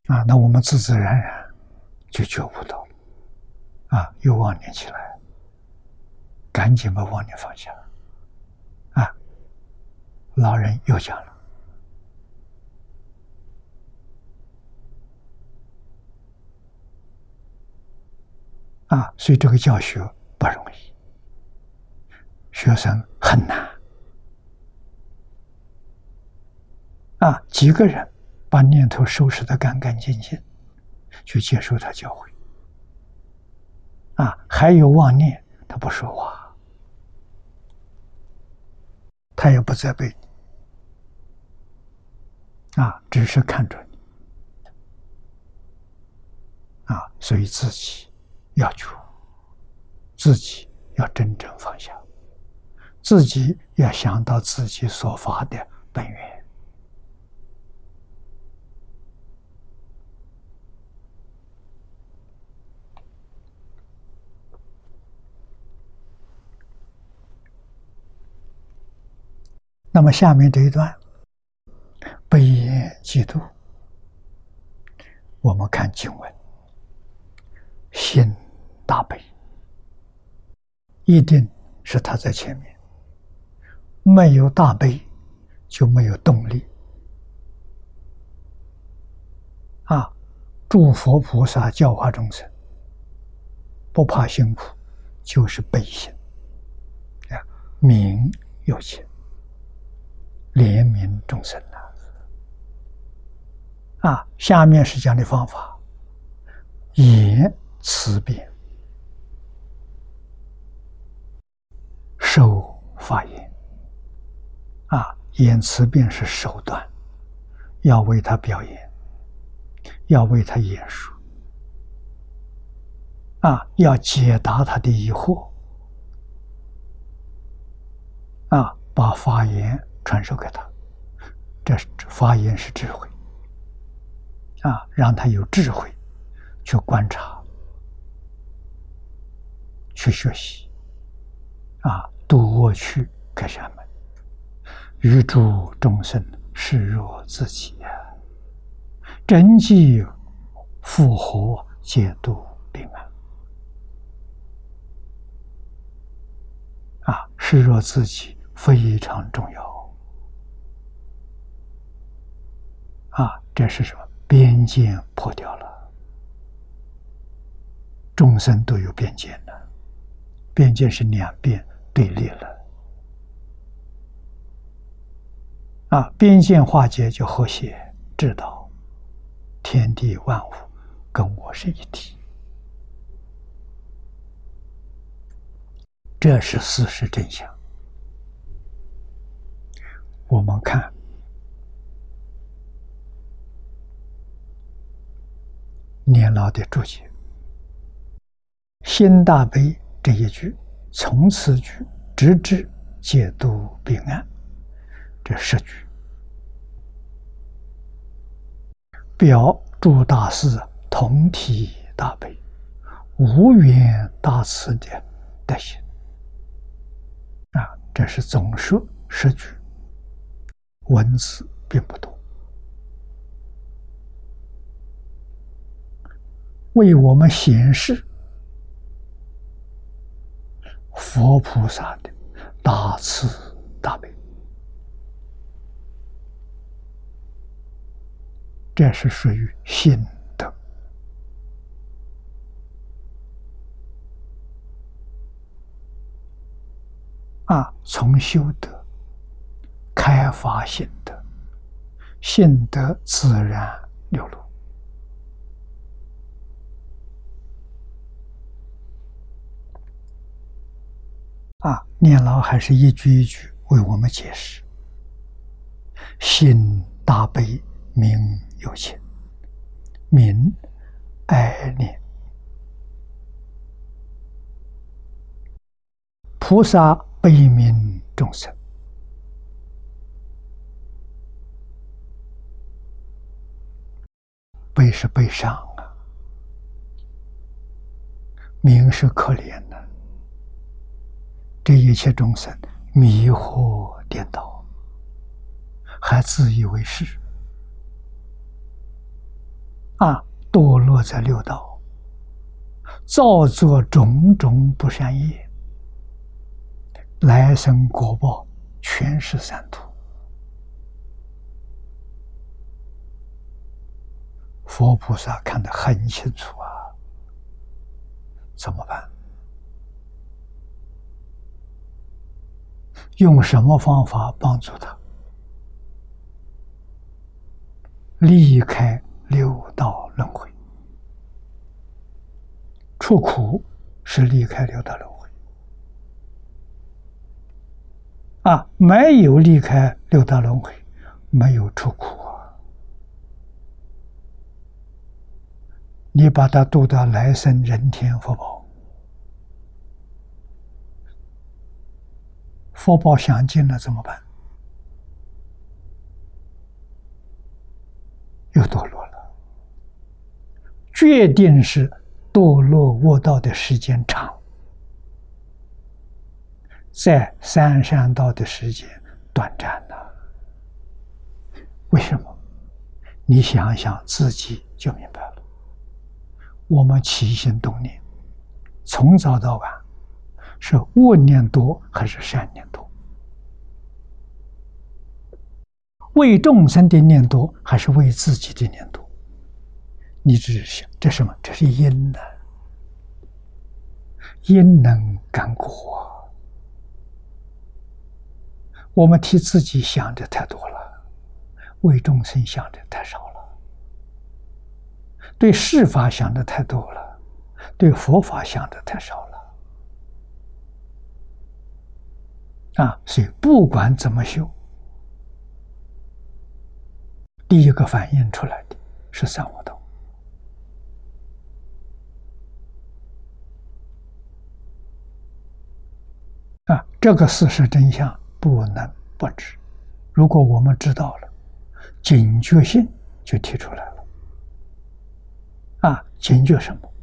啊，那我们自自然然。就觉悟到了，啊，又妄念起来，赶紧把妄念放下，啊，老人又讲了，啊，所以这个教学不容易，学生很难，啊，几个人把念头收拾的干干净净。去接受他教诲，啊，还有妄念，他不说话，他也不责备你，啊，只是看着你，啊，所以自己要求自己要真正放下，自己要想到自己所发的本源。那么下面这一段，不厌嫉妒，我们看经文，心。大悲，一定是他在前面，没有大悲就没有动力。啊，诸佛菩萨教化众生，不怕辛苦，就是悲心啊，名有情。怜悯众生呐，啊，下面是讲的方法：言辞辩，手发言。啊，言辞便是手段，要为他表演，要为他演说，啊，要解答他的疑惑，啊，把发言。传授给他，这发言是智慧啊，让他有智慧去观察、去学习啊，度我去开善门，与诸众生视若自己呀，真迹复活解度平安。啊，视若自己非常重要。啊，这是什么？边界破掉了，众生都有边界的，边界是两边。对立了。啊，边界化解就和谐，知道天地万物跟我是一体，这是事实真相。我们看。年老的注解，“心大悲”这一句，从此句直至解读彼岸，这十句，表诸大师同体大悲、无缘大慈的德行。啊，这是总说十句，文字并不多。为我们显示佛菩萨的大慈大悲，这是属于心德啊！从修德开发心德，心德自然流露。啊，念老还是一句一句为我们解释：心大悲，名有情，名爱念，菩萨悲悯众生，悲是悲伤啊，名是可怜。这一切众生迷惑颠倒，还自以为是啊！堕落在六道，造作种种不善业，来生果报全是三途。佛菩萨看得很清楚啊，怎么办？用什么方法帮助他离开六道轮回？出苦是离开六道轮回啊！没有离开六道轮回，没有出苦啊！你把他渡到来生人天福报。福报享尽了怎么办？又堕落了。决定是堕落卧道的时间长，在三善道的时间短暂了。为什么？你想想自己就明白了。我们起心动念，从早到晚，是恶念多还是善念多？为众生的念多还是为自己的念多？你只是想，这什么？这是因呢？因能感果。我们替自己想的太多了，为众生想的太少了，对世法想的太多了，对佛法想的太少了。啊，所以不管怎么修，第一个反映出来的是三无道。啊，这个事实真相。不能不知。如果我们知道了，警觉性就提出来了。啊，警觉什么？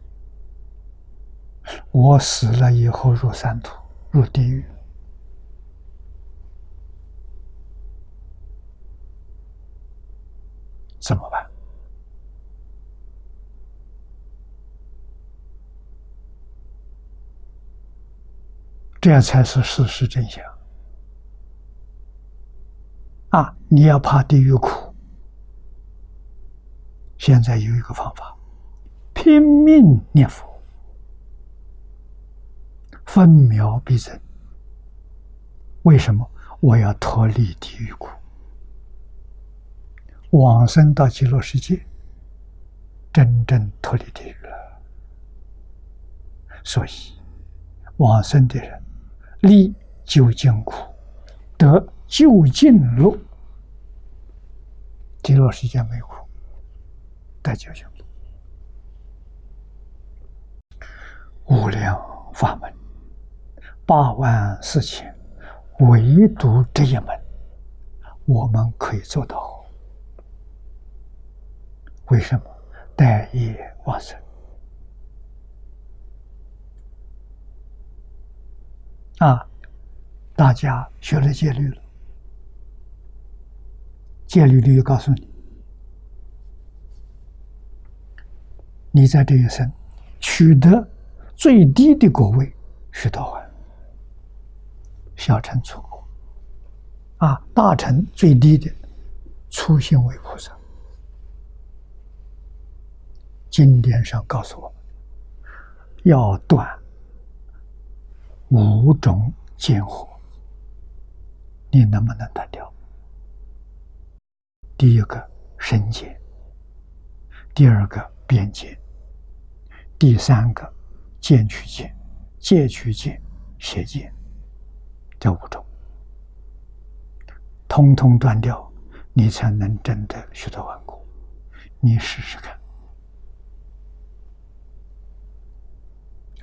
我死了以后入三途，入地狱，怎么办？这样才是事实真相。啊！你要怕地狱苦，现在有一个方法，拼命念佛，分秒必争。为什么？我要脱离地狱苦，往生到极乐世界，真正脱离地狱了。所以，往生的人离究竟苦，得。就近路，极乐世界没苦，带究竟路，无量法门，八万四千，唯独这一门，我们可以做到。为什么？待业往生啊！大家学了戒律了。戒律律告诉你，你在这一生取得最低的果位是多少？小乘出果啊，大乘最低的初心为菩萨。经典上告诉我们，要断五种见惑，你能不能断掉？第一个身见，第二个边界，第三个见取见、戒取见、邪见，这五种，通通断掉，你才能真的学得完果。你试试看，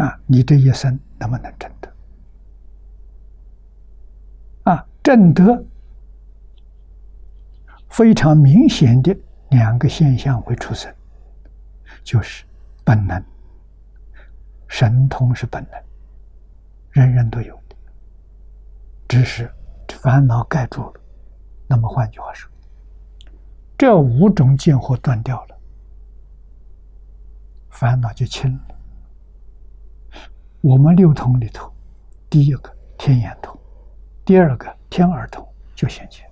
啊，你这一生能不能证得？啊，证得。非常明显的两个现象会出生，就是本能、神通是本能，人人都有的，只是烦恼盖住了。那么换句话说，这五种见惑断掉了，烦恼就轻了。我们六通里头，第一个天眼通，第二个天耳通就显现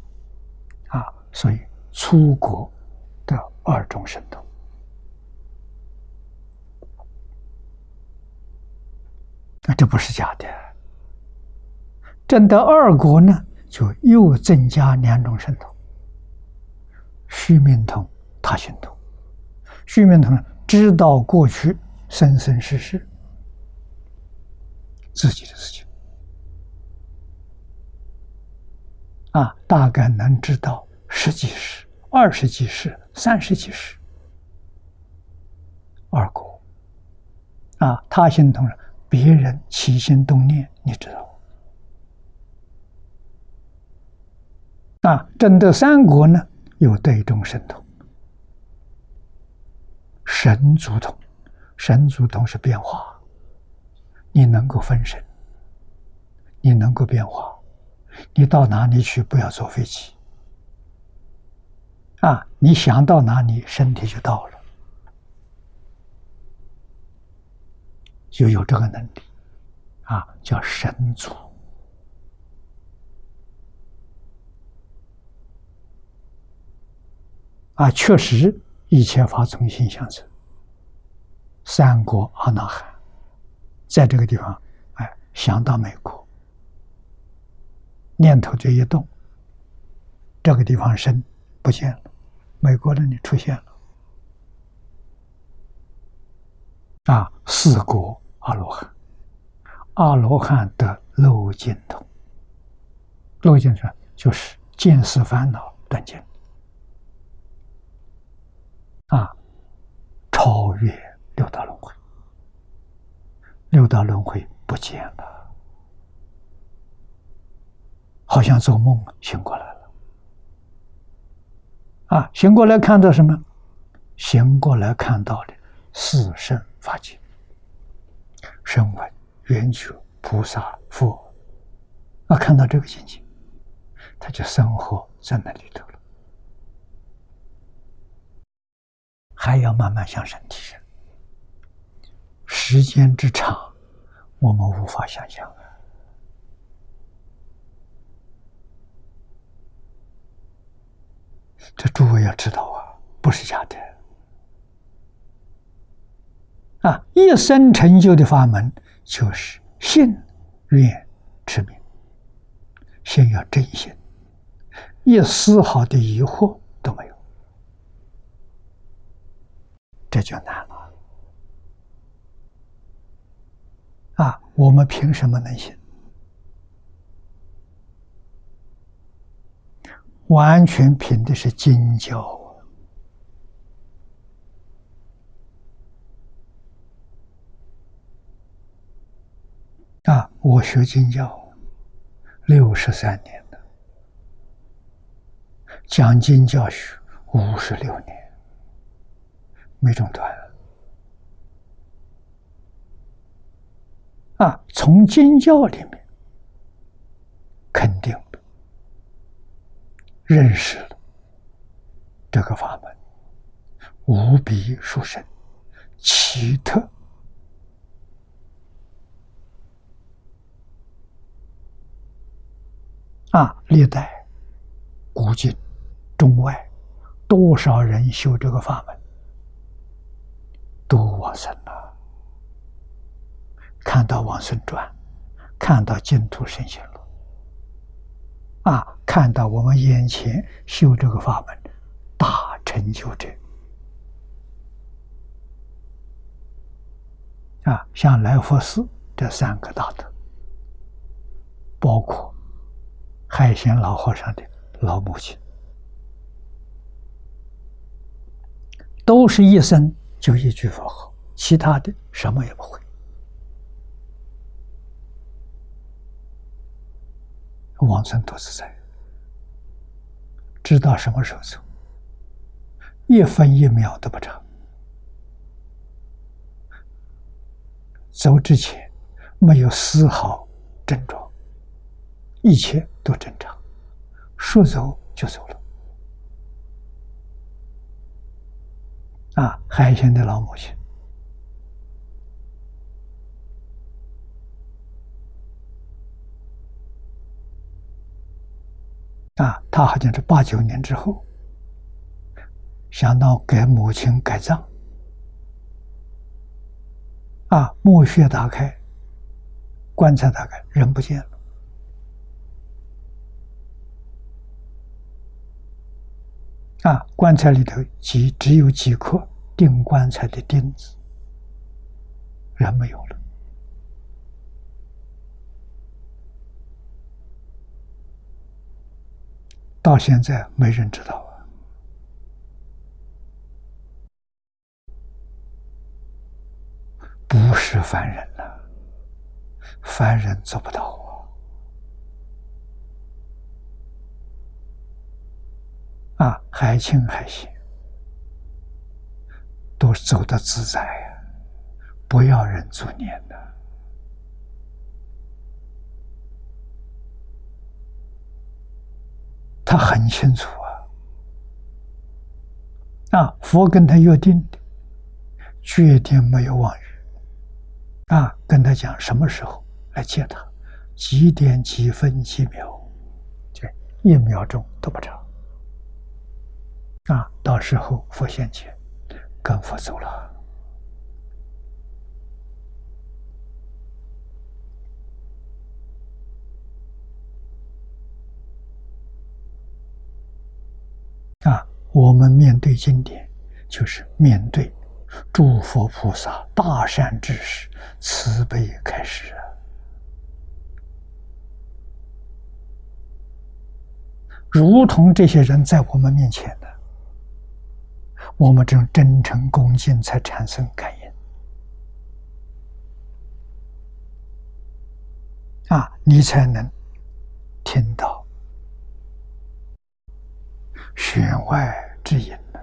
啊。所以，出国的二种神通，那这不是假的。证得二国呢，就又增加两种神通：虚命通、他心通。虚命通呢知道过去生生世世自己的事情，啊，大概能知道。十几世、二十几世、三十几世，二果啊，他心通了，别人起心动念，你知道啊？真的三国呢，有对中神通、神足通，神足通是变化，你能够分神，你能够变化，你到哪里去？不要坐飞机。啊，你想到哪里，身体就到了，就有这个能力，啊，叫神足。啊，确实一切法从心想生。三国阿那含，在这个地方，哎，想到美国，念头就一动，这个地方身不见了。美国那里出现了啊，四国阿罗汉，阿罗汉的漏尽通，漏尽是就是见思烦恼断尽啊，超越六道轮回，六道轮回不见了，好像做梦醒过来了。啊，醒过来看到什么？醒过来看到的四圣法界，声闻、缘觉、菩萨、佛，啊，看到这个境界，他就生活在那里头了。还要慢慢向上提升，时间之长，我们无法想象。这诸位要知道啊，不是假的啊！一生成就的法门就是信、愿、持名，先要真心，一丝毫的疑惑都没有，这就难了啊！我们凭什么能信？完全凭的是经教啊！我学经教六十三年了，讲经教学五十六年，没中断啊！从经教里面肯定的。认识了这个法门，无比殊胜、奇特啊！历代古今中外，多少人修这个法门，都往生。看到《往生传》，看到《净土圣贤录》。啊！看到我们眼前修这个法门，大成就者啊，像来佛寺这三个大德，包括海贤老和尚的老母亲，都是一生就一句佛号，其他的什么也不会。往生多自在，知道什么时候走，一分一秒都不长。走之前没有丝毫症状，一切都正常，说走就走了。啊，海鲜的老母亲。啊，他好像是八九年之后，想到给母亲改葬，啊，墓穴打开，棺材打开，人不见了，啊，棺材里头几只有几颗钉棺材的钉子，人没有了。到现在没人知道啊，不是凡人了，凡人做不到啊！啊，海清海贤都走得自在呀，不要人作念的他很清楚啊，啊，佛跟他约定的，决定没有妄语，啊，跟他讲什么时候来见他，几点几分几秒，这一秒钟都不差，啊，到时候佛现前，跟佛走了。啊，我们面对经典，就是面对诸佛菩萨大善之时，慈悲开始啊。如同这些人在我们面前的，我们这种真诚恭敬才产生感应。啊，你才能听到。弦外之音呢？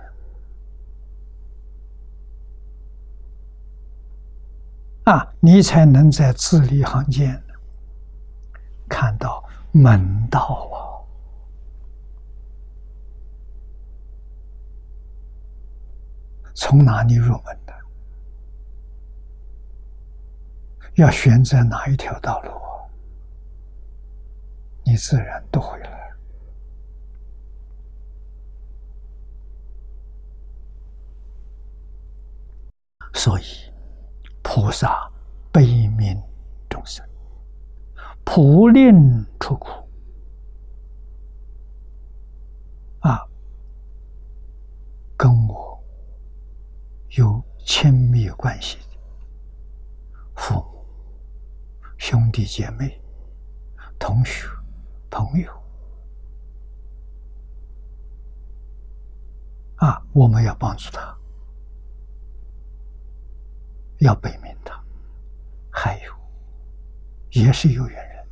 啊，你才能在字里行间看到门道啊！从哪里入门的？要选择哪一条道路？你自然都会了。所以，菩萨悲悯众生，普令出苦啊，跟我有亲密关系的父母、兄弟姐妹、同学、朋友啊，我们要帮助他。要悲悯他，还有，也是有缘人，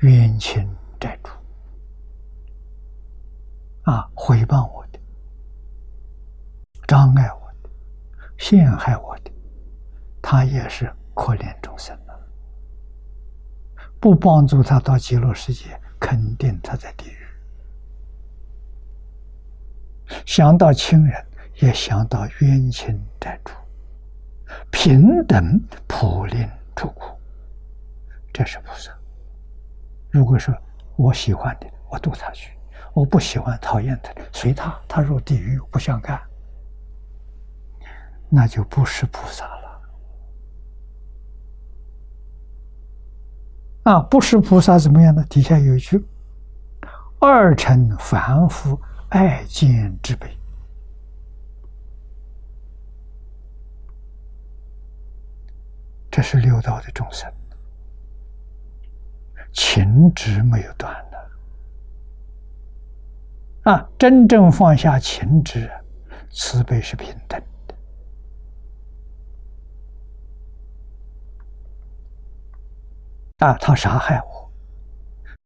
冤亲债主啊，诽谤我的，障碍我的，陷害我的，他也是可怜众生啊！不帮助他到极乐世界，肯定他在地狱。想到亲人，也想到冤亲债主。平等普令出苦，这是菩萨。如果说我喜欢的，我度他去；我不喜欢、讨厌的，随他，他入地狱，我不想干，那就不是菩萨了。啊，不是菩萨怎么样呢？底下有一句：“二乘凡夫爱见之辈。”这是六道的众生，情执没有断的啊！真正放下情执，慈悲是平等的啊！他杀害我，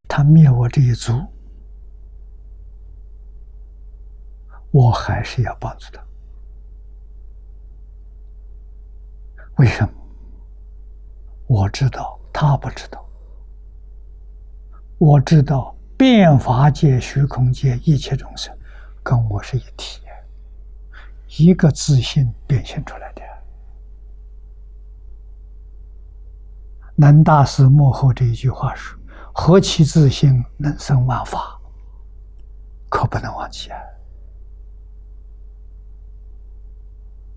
他灭我这一族，我还是要帮助他。为什么？我知道他不知道，我知道变法界、虚空界一切众生跟我是一体，一个自信变现出来的。南大师幕后这一句话说：“何其自信，能生万法。”可不能忘记啊！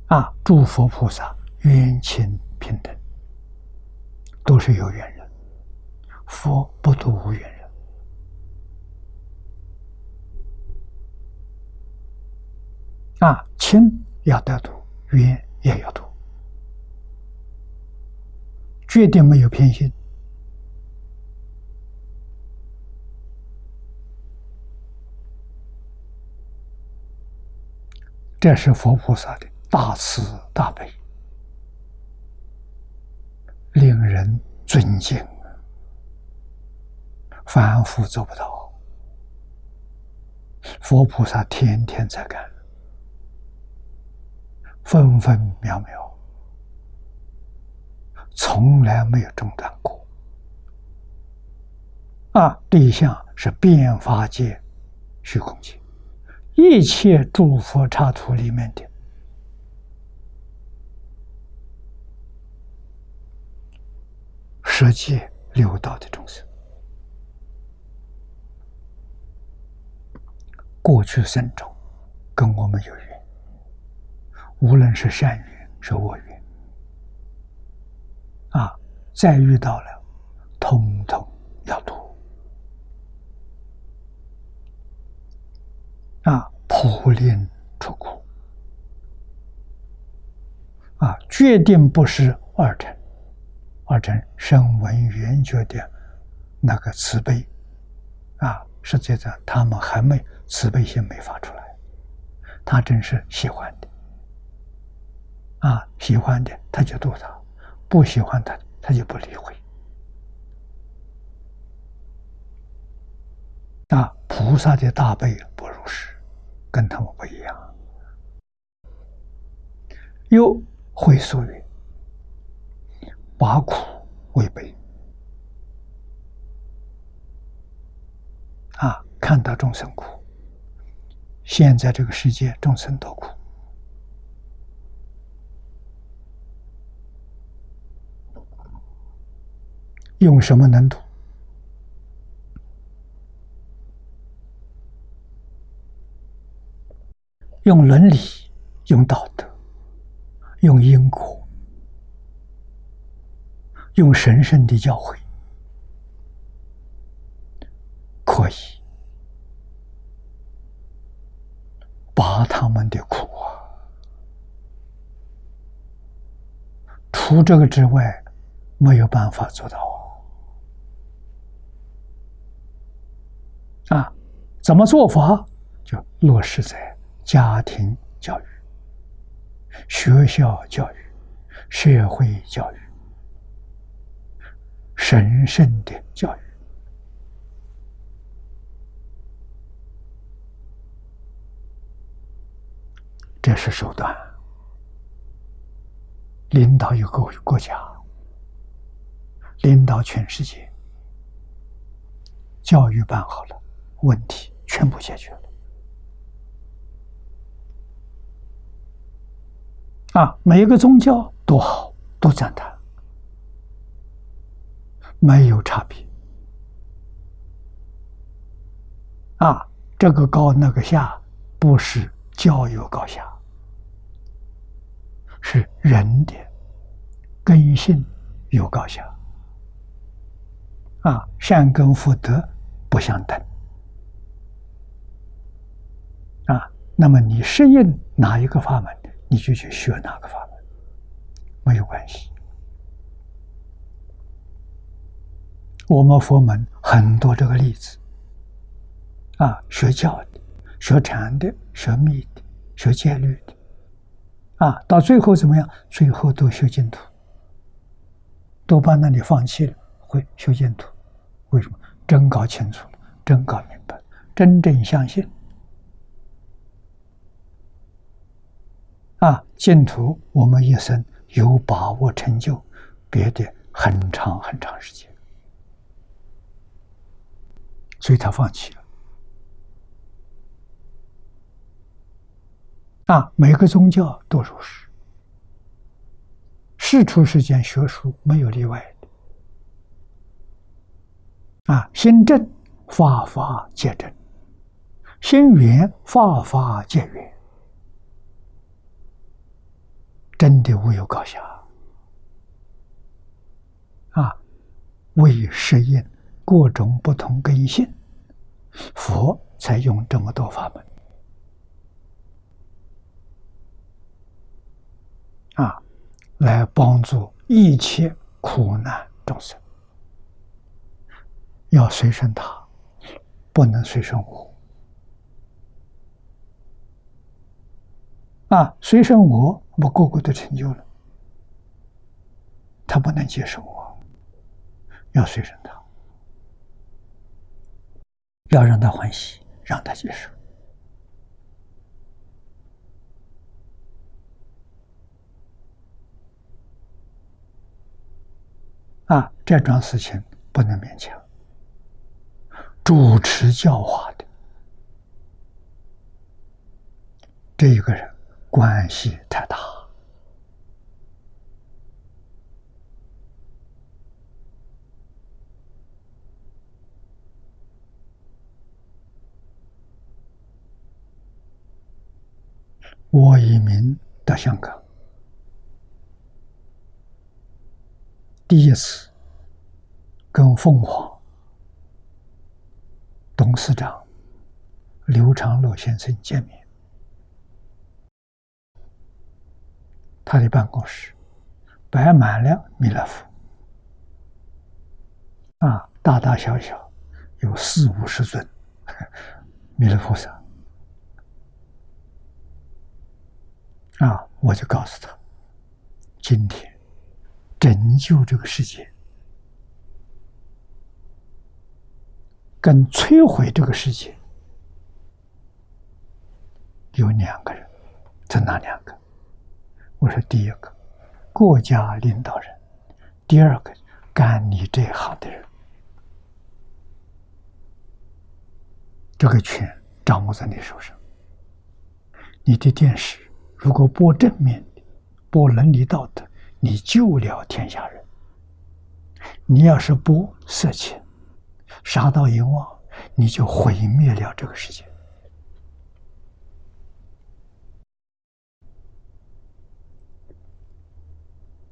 啊，诸佛菩萨冤亲平等。都是有缘人，佛不度无缘人啊！亲要得度，缘也要度，决定没有偏心。这是佛菩萨的大慈大悲。令人尊敬，凡夫做不到，佛菩萨天天在干，分分秒秒，从来没有中断过。啊，对象是变法界虚空界，一切诸佛刹土里面的十界六道的众生，过去生中跟我们有缘，无论是善缘是恶缘，啊，再遇到了，通通要度。啊，普令出苦啊，决定不是二乘，二乘声闻缘觉的那个慈悲啊，实际上他们还没慈悲心没发出来，他真是喜欢的。啊，喜欢的他就度他，不喜欢他他就不理会。啊，菩萨的大悲不如是。跟他们不一样，又会说云：“把苦为悲啊！看到众生苦，现在这个世界众生多苦，用什么能度？用伦理，用道德，用因果，用神圣的教诲，可以把他们的苦啊！除这个之外，没有办法做到啊！啊，怎么做法？就落实在。家庭教育、学校教育、社会教育、神圣的教育，这是手段。领导一个国家，领导全世界，教育办好了，问题全部解决了。啊，每一个宗教都好，都赞叹，没有差别。啊，这个高那个下，不是教有高下，是人的根性有高下。啊，善根福德不相等。啊，那么你适应哪一个法门？你就去学哪个法门，没有关系。我们佛门很多这个例子，啊，学教的、学禅的、学密的、学戒律的，啊，到最后怎么样？最后都修净土，都把那里放弃了，会修净土。为什么？真搞清楚了，真搞明白，真正相信。啊，净土，我们一生有把握成就，别的很长很长时间，所以他放弃了。啊，每个宗教都如是，世出世间学术没有例外的。啊，心正法法皆正，心圆法法皆圆。真的无有高下啊！为适应各种不同根性，佛才用这么多法门啊，来帮助一切苦难众生。要随顺他，不能随顺我。啊，随顺我，我个个都成就了。他不能接受我，要随顺他，要让他欢喜，让他接受。啊，这种事情不能勉强。主持教化的。这一个人关系太大。我移民到香港，第一次跟凤凰董事长刘长乐先生见面，他的办公室摆满了弥勒佛，啊，大大小小有四五十尊 弥勒菩萨。啊！我就告诉他，今天拯救这个世界，跟摧毁这个世界有两个人，这哪两个？我说第一个，国家领导人；第二个，干你这行的人。这个权掌握在你手上，你的电视。如果播正面的，播伦理道德，你救了天下人；你要是播色情、杀盗淫妄，你就毁灭了这个世界。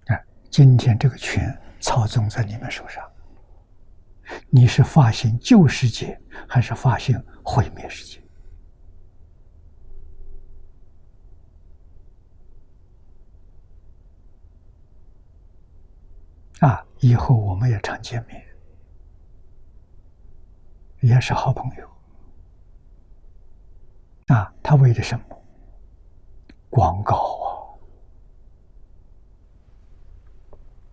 啊，今天这个权操纵在你们手上，你是发现救世界，还是发现毁灭世界？啊，以后我们也常见面，也是好朋友。啊，他为了什么？广告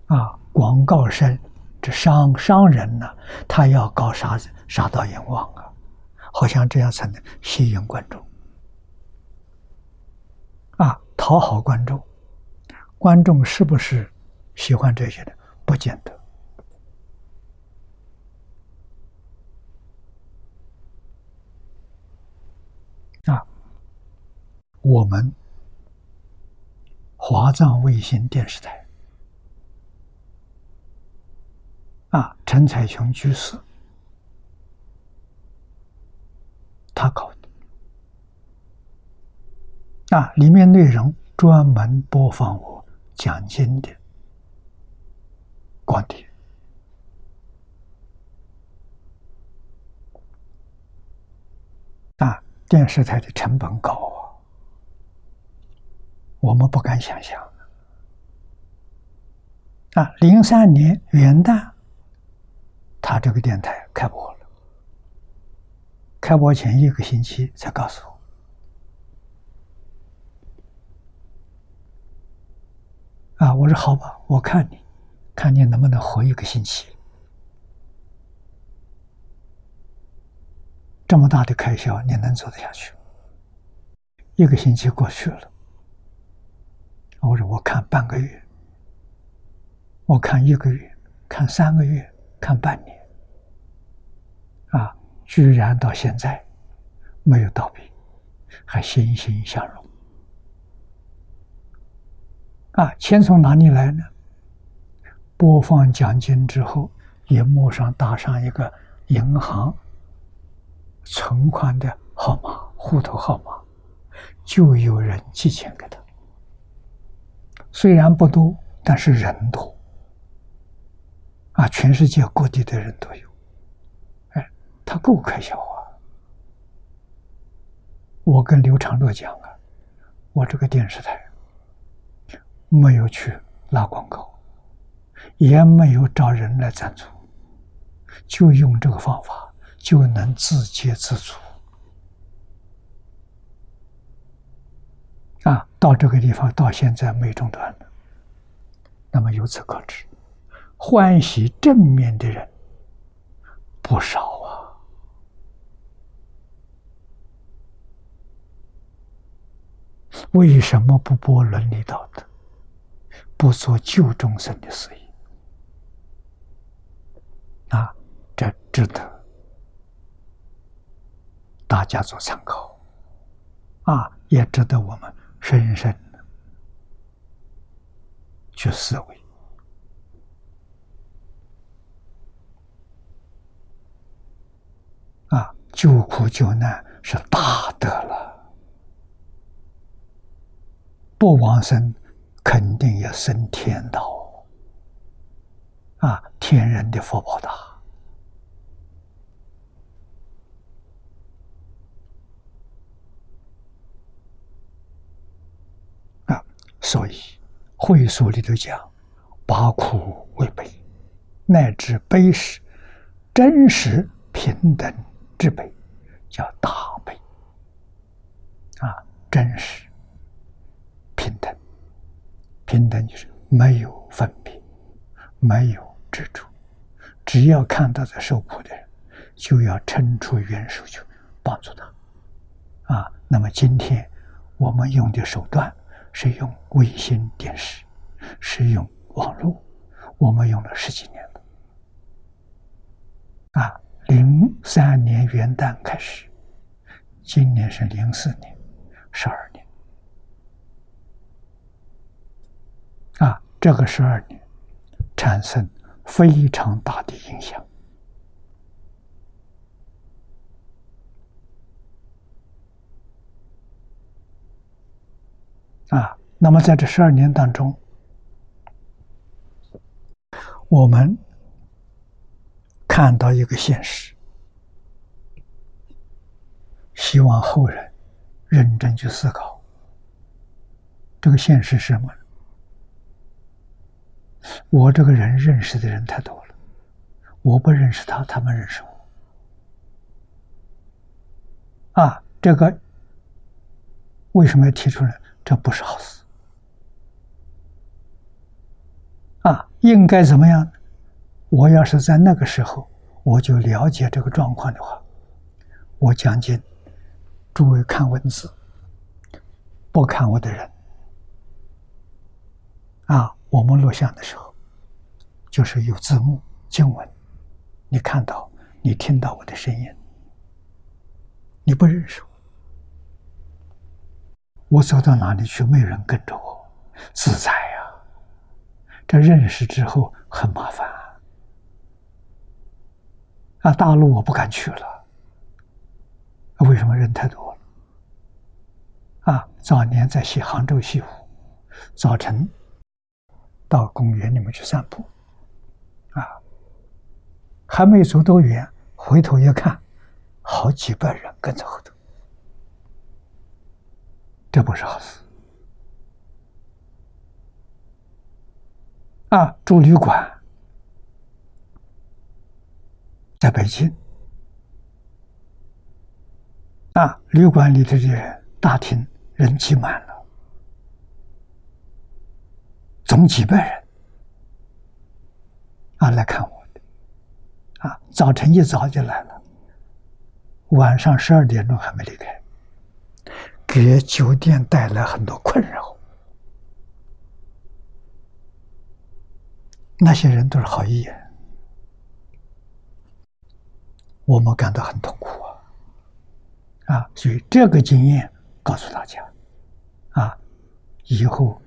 啊！啊，广告商，这商商人呢，他要搞啥子？杀到阎王啊！好像这样才能吸引观众。啊，讨好观众，观众是不是喜欢这些的？不见得啊！我们华藏卫星电视台啊，陈彩琼居士他搞的啊，里面内容专门播放我讲经的。观点啊，电视台的成本高啊，我们不敢想象啊。零三年元旦，他这个电台开播了，开播前一个星期才告诉我啊，我说好吧，我看你。看你能不能活一个星期，这么大的开销你能做得下去？一个星期过去了，我说我看半个月，我看一个月，看三个月，看半年，啊，居然到现在没有倒闭，还欣欣向荣，啊，钱从哪里来呢？播放奖金之后，荧幕上打上一个银行存款的号码、户头号码，就有人寄钱给他。虽然不多，但是人多啊，全世界各地的人都有。哎，他够开销啊！我跟刘长乐讲啊，我这个电视台没有去拉广告。也没有找人来赞助，就用这个方法就能自给自足。啊，到这个地方到现在没中断的，那么由此可知，欢喜正面的人不少啊。为什么不播伦理道德，不做救众生的事业？啊，这值得大家做参考。啊，也值得我们深深去思维。啊，救苦救难是大德了，不往生，肯定要升天道。啊，天人的福报大啊，所以会所里头讲，把苦为悲，乃至悲时真实平等之悲，叫大悲。啊，真实平等，平等就是没有分别，没有。执着，只要看到在受苦的人，就要伸出援手去帮助他。啊，那么今天我们用的手段是用卫星电视，是用网络，我们用了十几年了。啊，零三年元旦开始，今年是零四年，十二年。啊，这个十二年产生。非常大的影响啊！那么在这十二年当中，我们看到一个现实，希望后人认真去思考，这个现实是什么？我这个人认识的人太多了，我不认识他，他们认识我。啊，这个为什么要提出来？这不是好事。啊，应该怎么样？我要是在那个时候我就了解这个状况的话，我讲经，诸位看文字，不看我的人，啊。我们录像的时候，就是有字幕经文，你看到、你听到我的声音，你不认识我，我走到哪里去，没有人跟着我，自在呀。这认识之后很麻烦啊！大陆我不敢去了，为什么人太多了？啊，早年在西杭州西湖，早晨。到公园里面去散步，啊，还没走多远，回头一看，好几百人跟在后头，这不是好事。啊，住旅馆，在北京，啊，旅馆里头的大厅人挤满了。总几百人啊来看我的，啊，早晨一早就来了，晚上十二点钟还没离开，给酒店带来很多困扰。那些人都是好意，我们感到很痛苦啊！啊，所以这个经验告诉大家，啊，以后。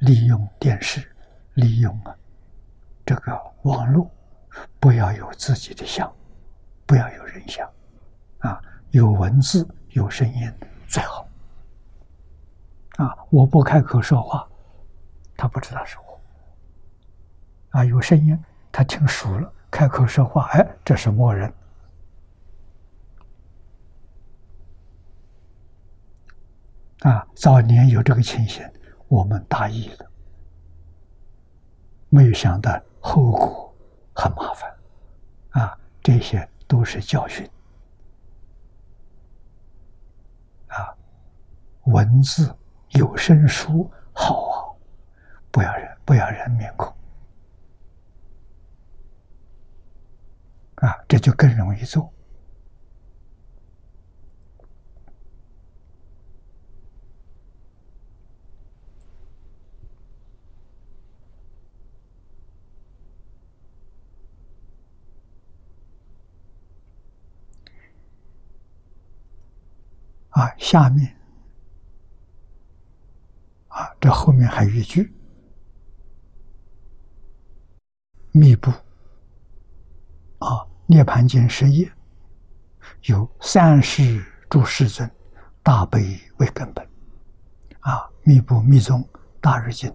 利用电视，利用啊这个网络，不要有自己的像，不要有人像，啊，有文字有声音最好。啊，我不开口说话，他不知道是我。啊，有声音他听熟了，开口说话，哎，这是默认。啊，早年有这个情形。我们大意了，没有想到后果很麻烦，啊，这些都是教训，啊，文字有声书好啊，不要人不要人面孔，啊，这就更容易做。啊，下面啊这后面还有一句：“密布啊，《涅盘经》十页有三世诸世尊大悲为根本啊，密布密宗大日经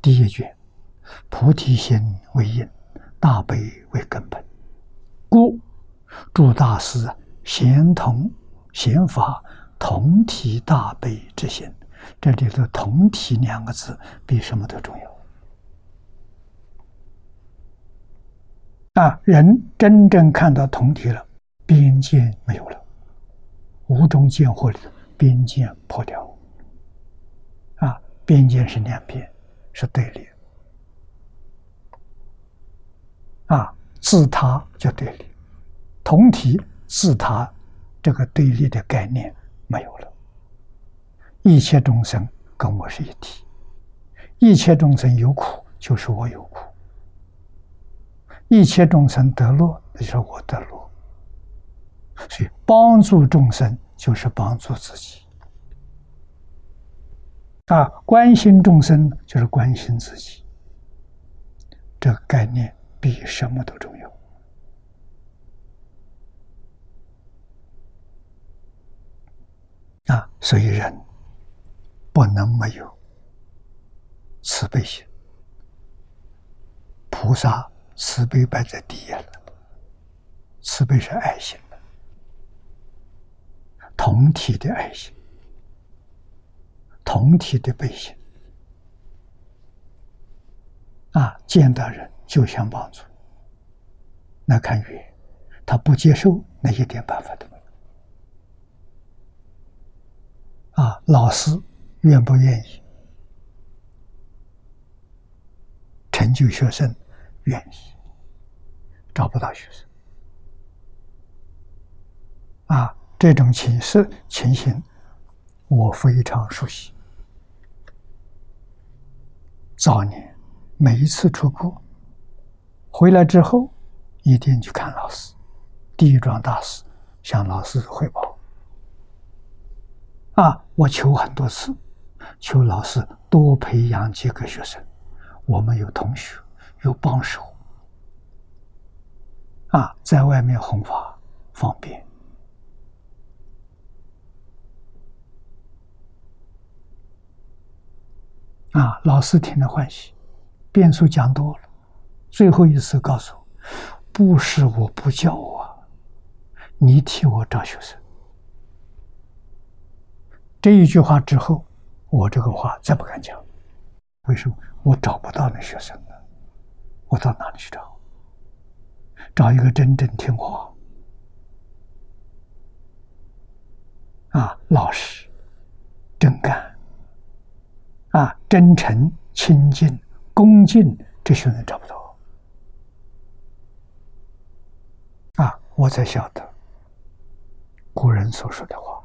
第一卷，菩提心为因，大悲为根本，故诸大师贤同贤法同体大悲之心。”这里头“同体”两个字比什么都重要啊！人真正看到同体了，边界没有了，无中见惑里边界破掉啊！边界是两边，是对立啊，自他就对立，同体自他这个对立的概念没有了。一切众生跟我是一体，一切众生有苦，就是我有苦；一切众生得乐，那就是我得乐。所以，帮助众生就是帮助自己啊！关心众生就是关心自己，这个概念比什么都重要啊！所以人。不能没有慈悲心，菩萨慈悲摆在第一了。慈悲是爱心的，同体的爱心，同体的悲心。啊，见到人就想帮助，那看缘，他不接受，那一点办法都没有。啊，老师。愿不愿意成就学生？愿意，找不到学生啊！这种情势情形，我非常熟悉。早年每一次出国回来之后，一定去看老师，地庄大师向老师汇报啊！我求很多次。求老师多培养几个学生，我们有同学，有帮手，啊，在外面弘法方便，啊，老师听了欢喜，变数讲多了，最后一次告诉我，不是我不教啊，你替我找学生。这一句话之后。我这个话再不敢讲，为什么？我找不到那学生了，我到哪里去找？找一个真正听话、啊老实、真干、啊真诚、亲近、恭敬，这些人找不到。啊，我才晓得古人所说的话。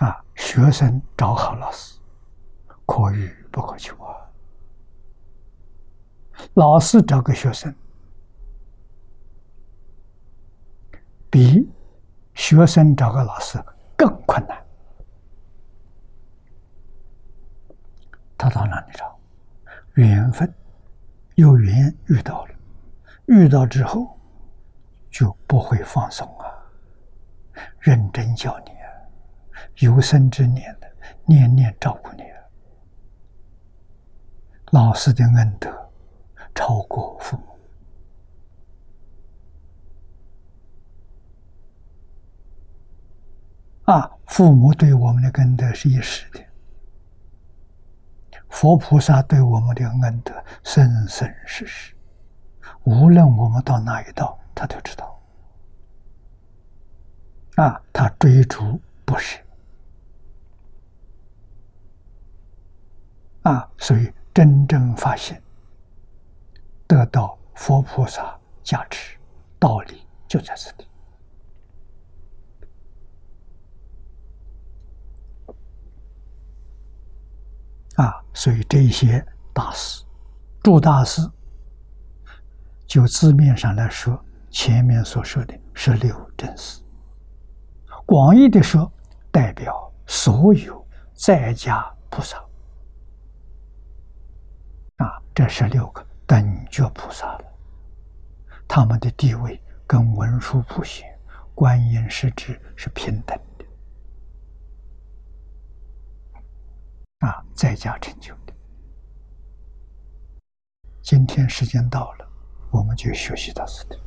啊，学生找好老师，可遇不可求啊。老师找个学生，比学生找个老师更困难。他到哪里找？缘分，有缘遇到了，遇到之后就不会放松啊，认真教你。有生之年的，年年照顾你。老师的恩德超过父母啊！父母对我们的恩德是一时的，佛菩萨对我们的恩德生生世世。无论我们到哪一道，他都知道。啊，他追逐不舍。啊，所以真正发现，得到佛菩萨加持，道理就在这里。啊，所以这些大师，诸大师，就字面上来说，前面所说的十六正师，广义的说，代表所有在家菩萨啊，这十六个等觉菩萨了，他们的地位跟文殊菩萨、观音师侄是平等的啊，在家成就的。今天时间到了，我们就学习到此地。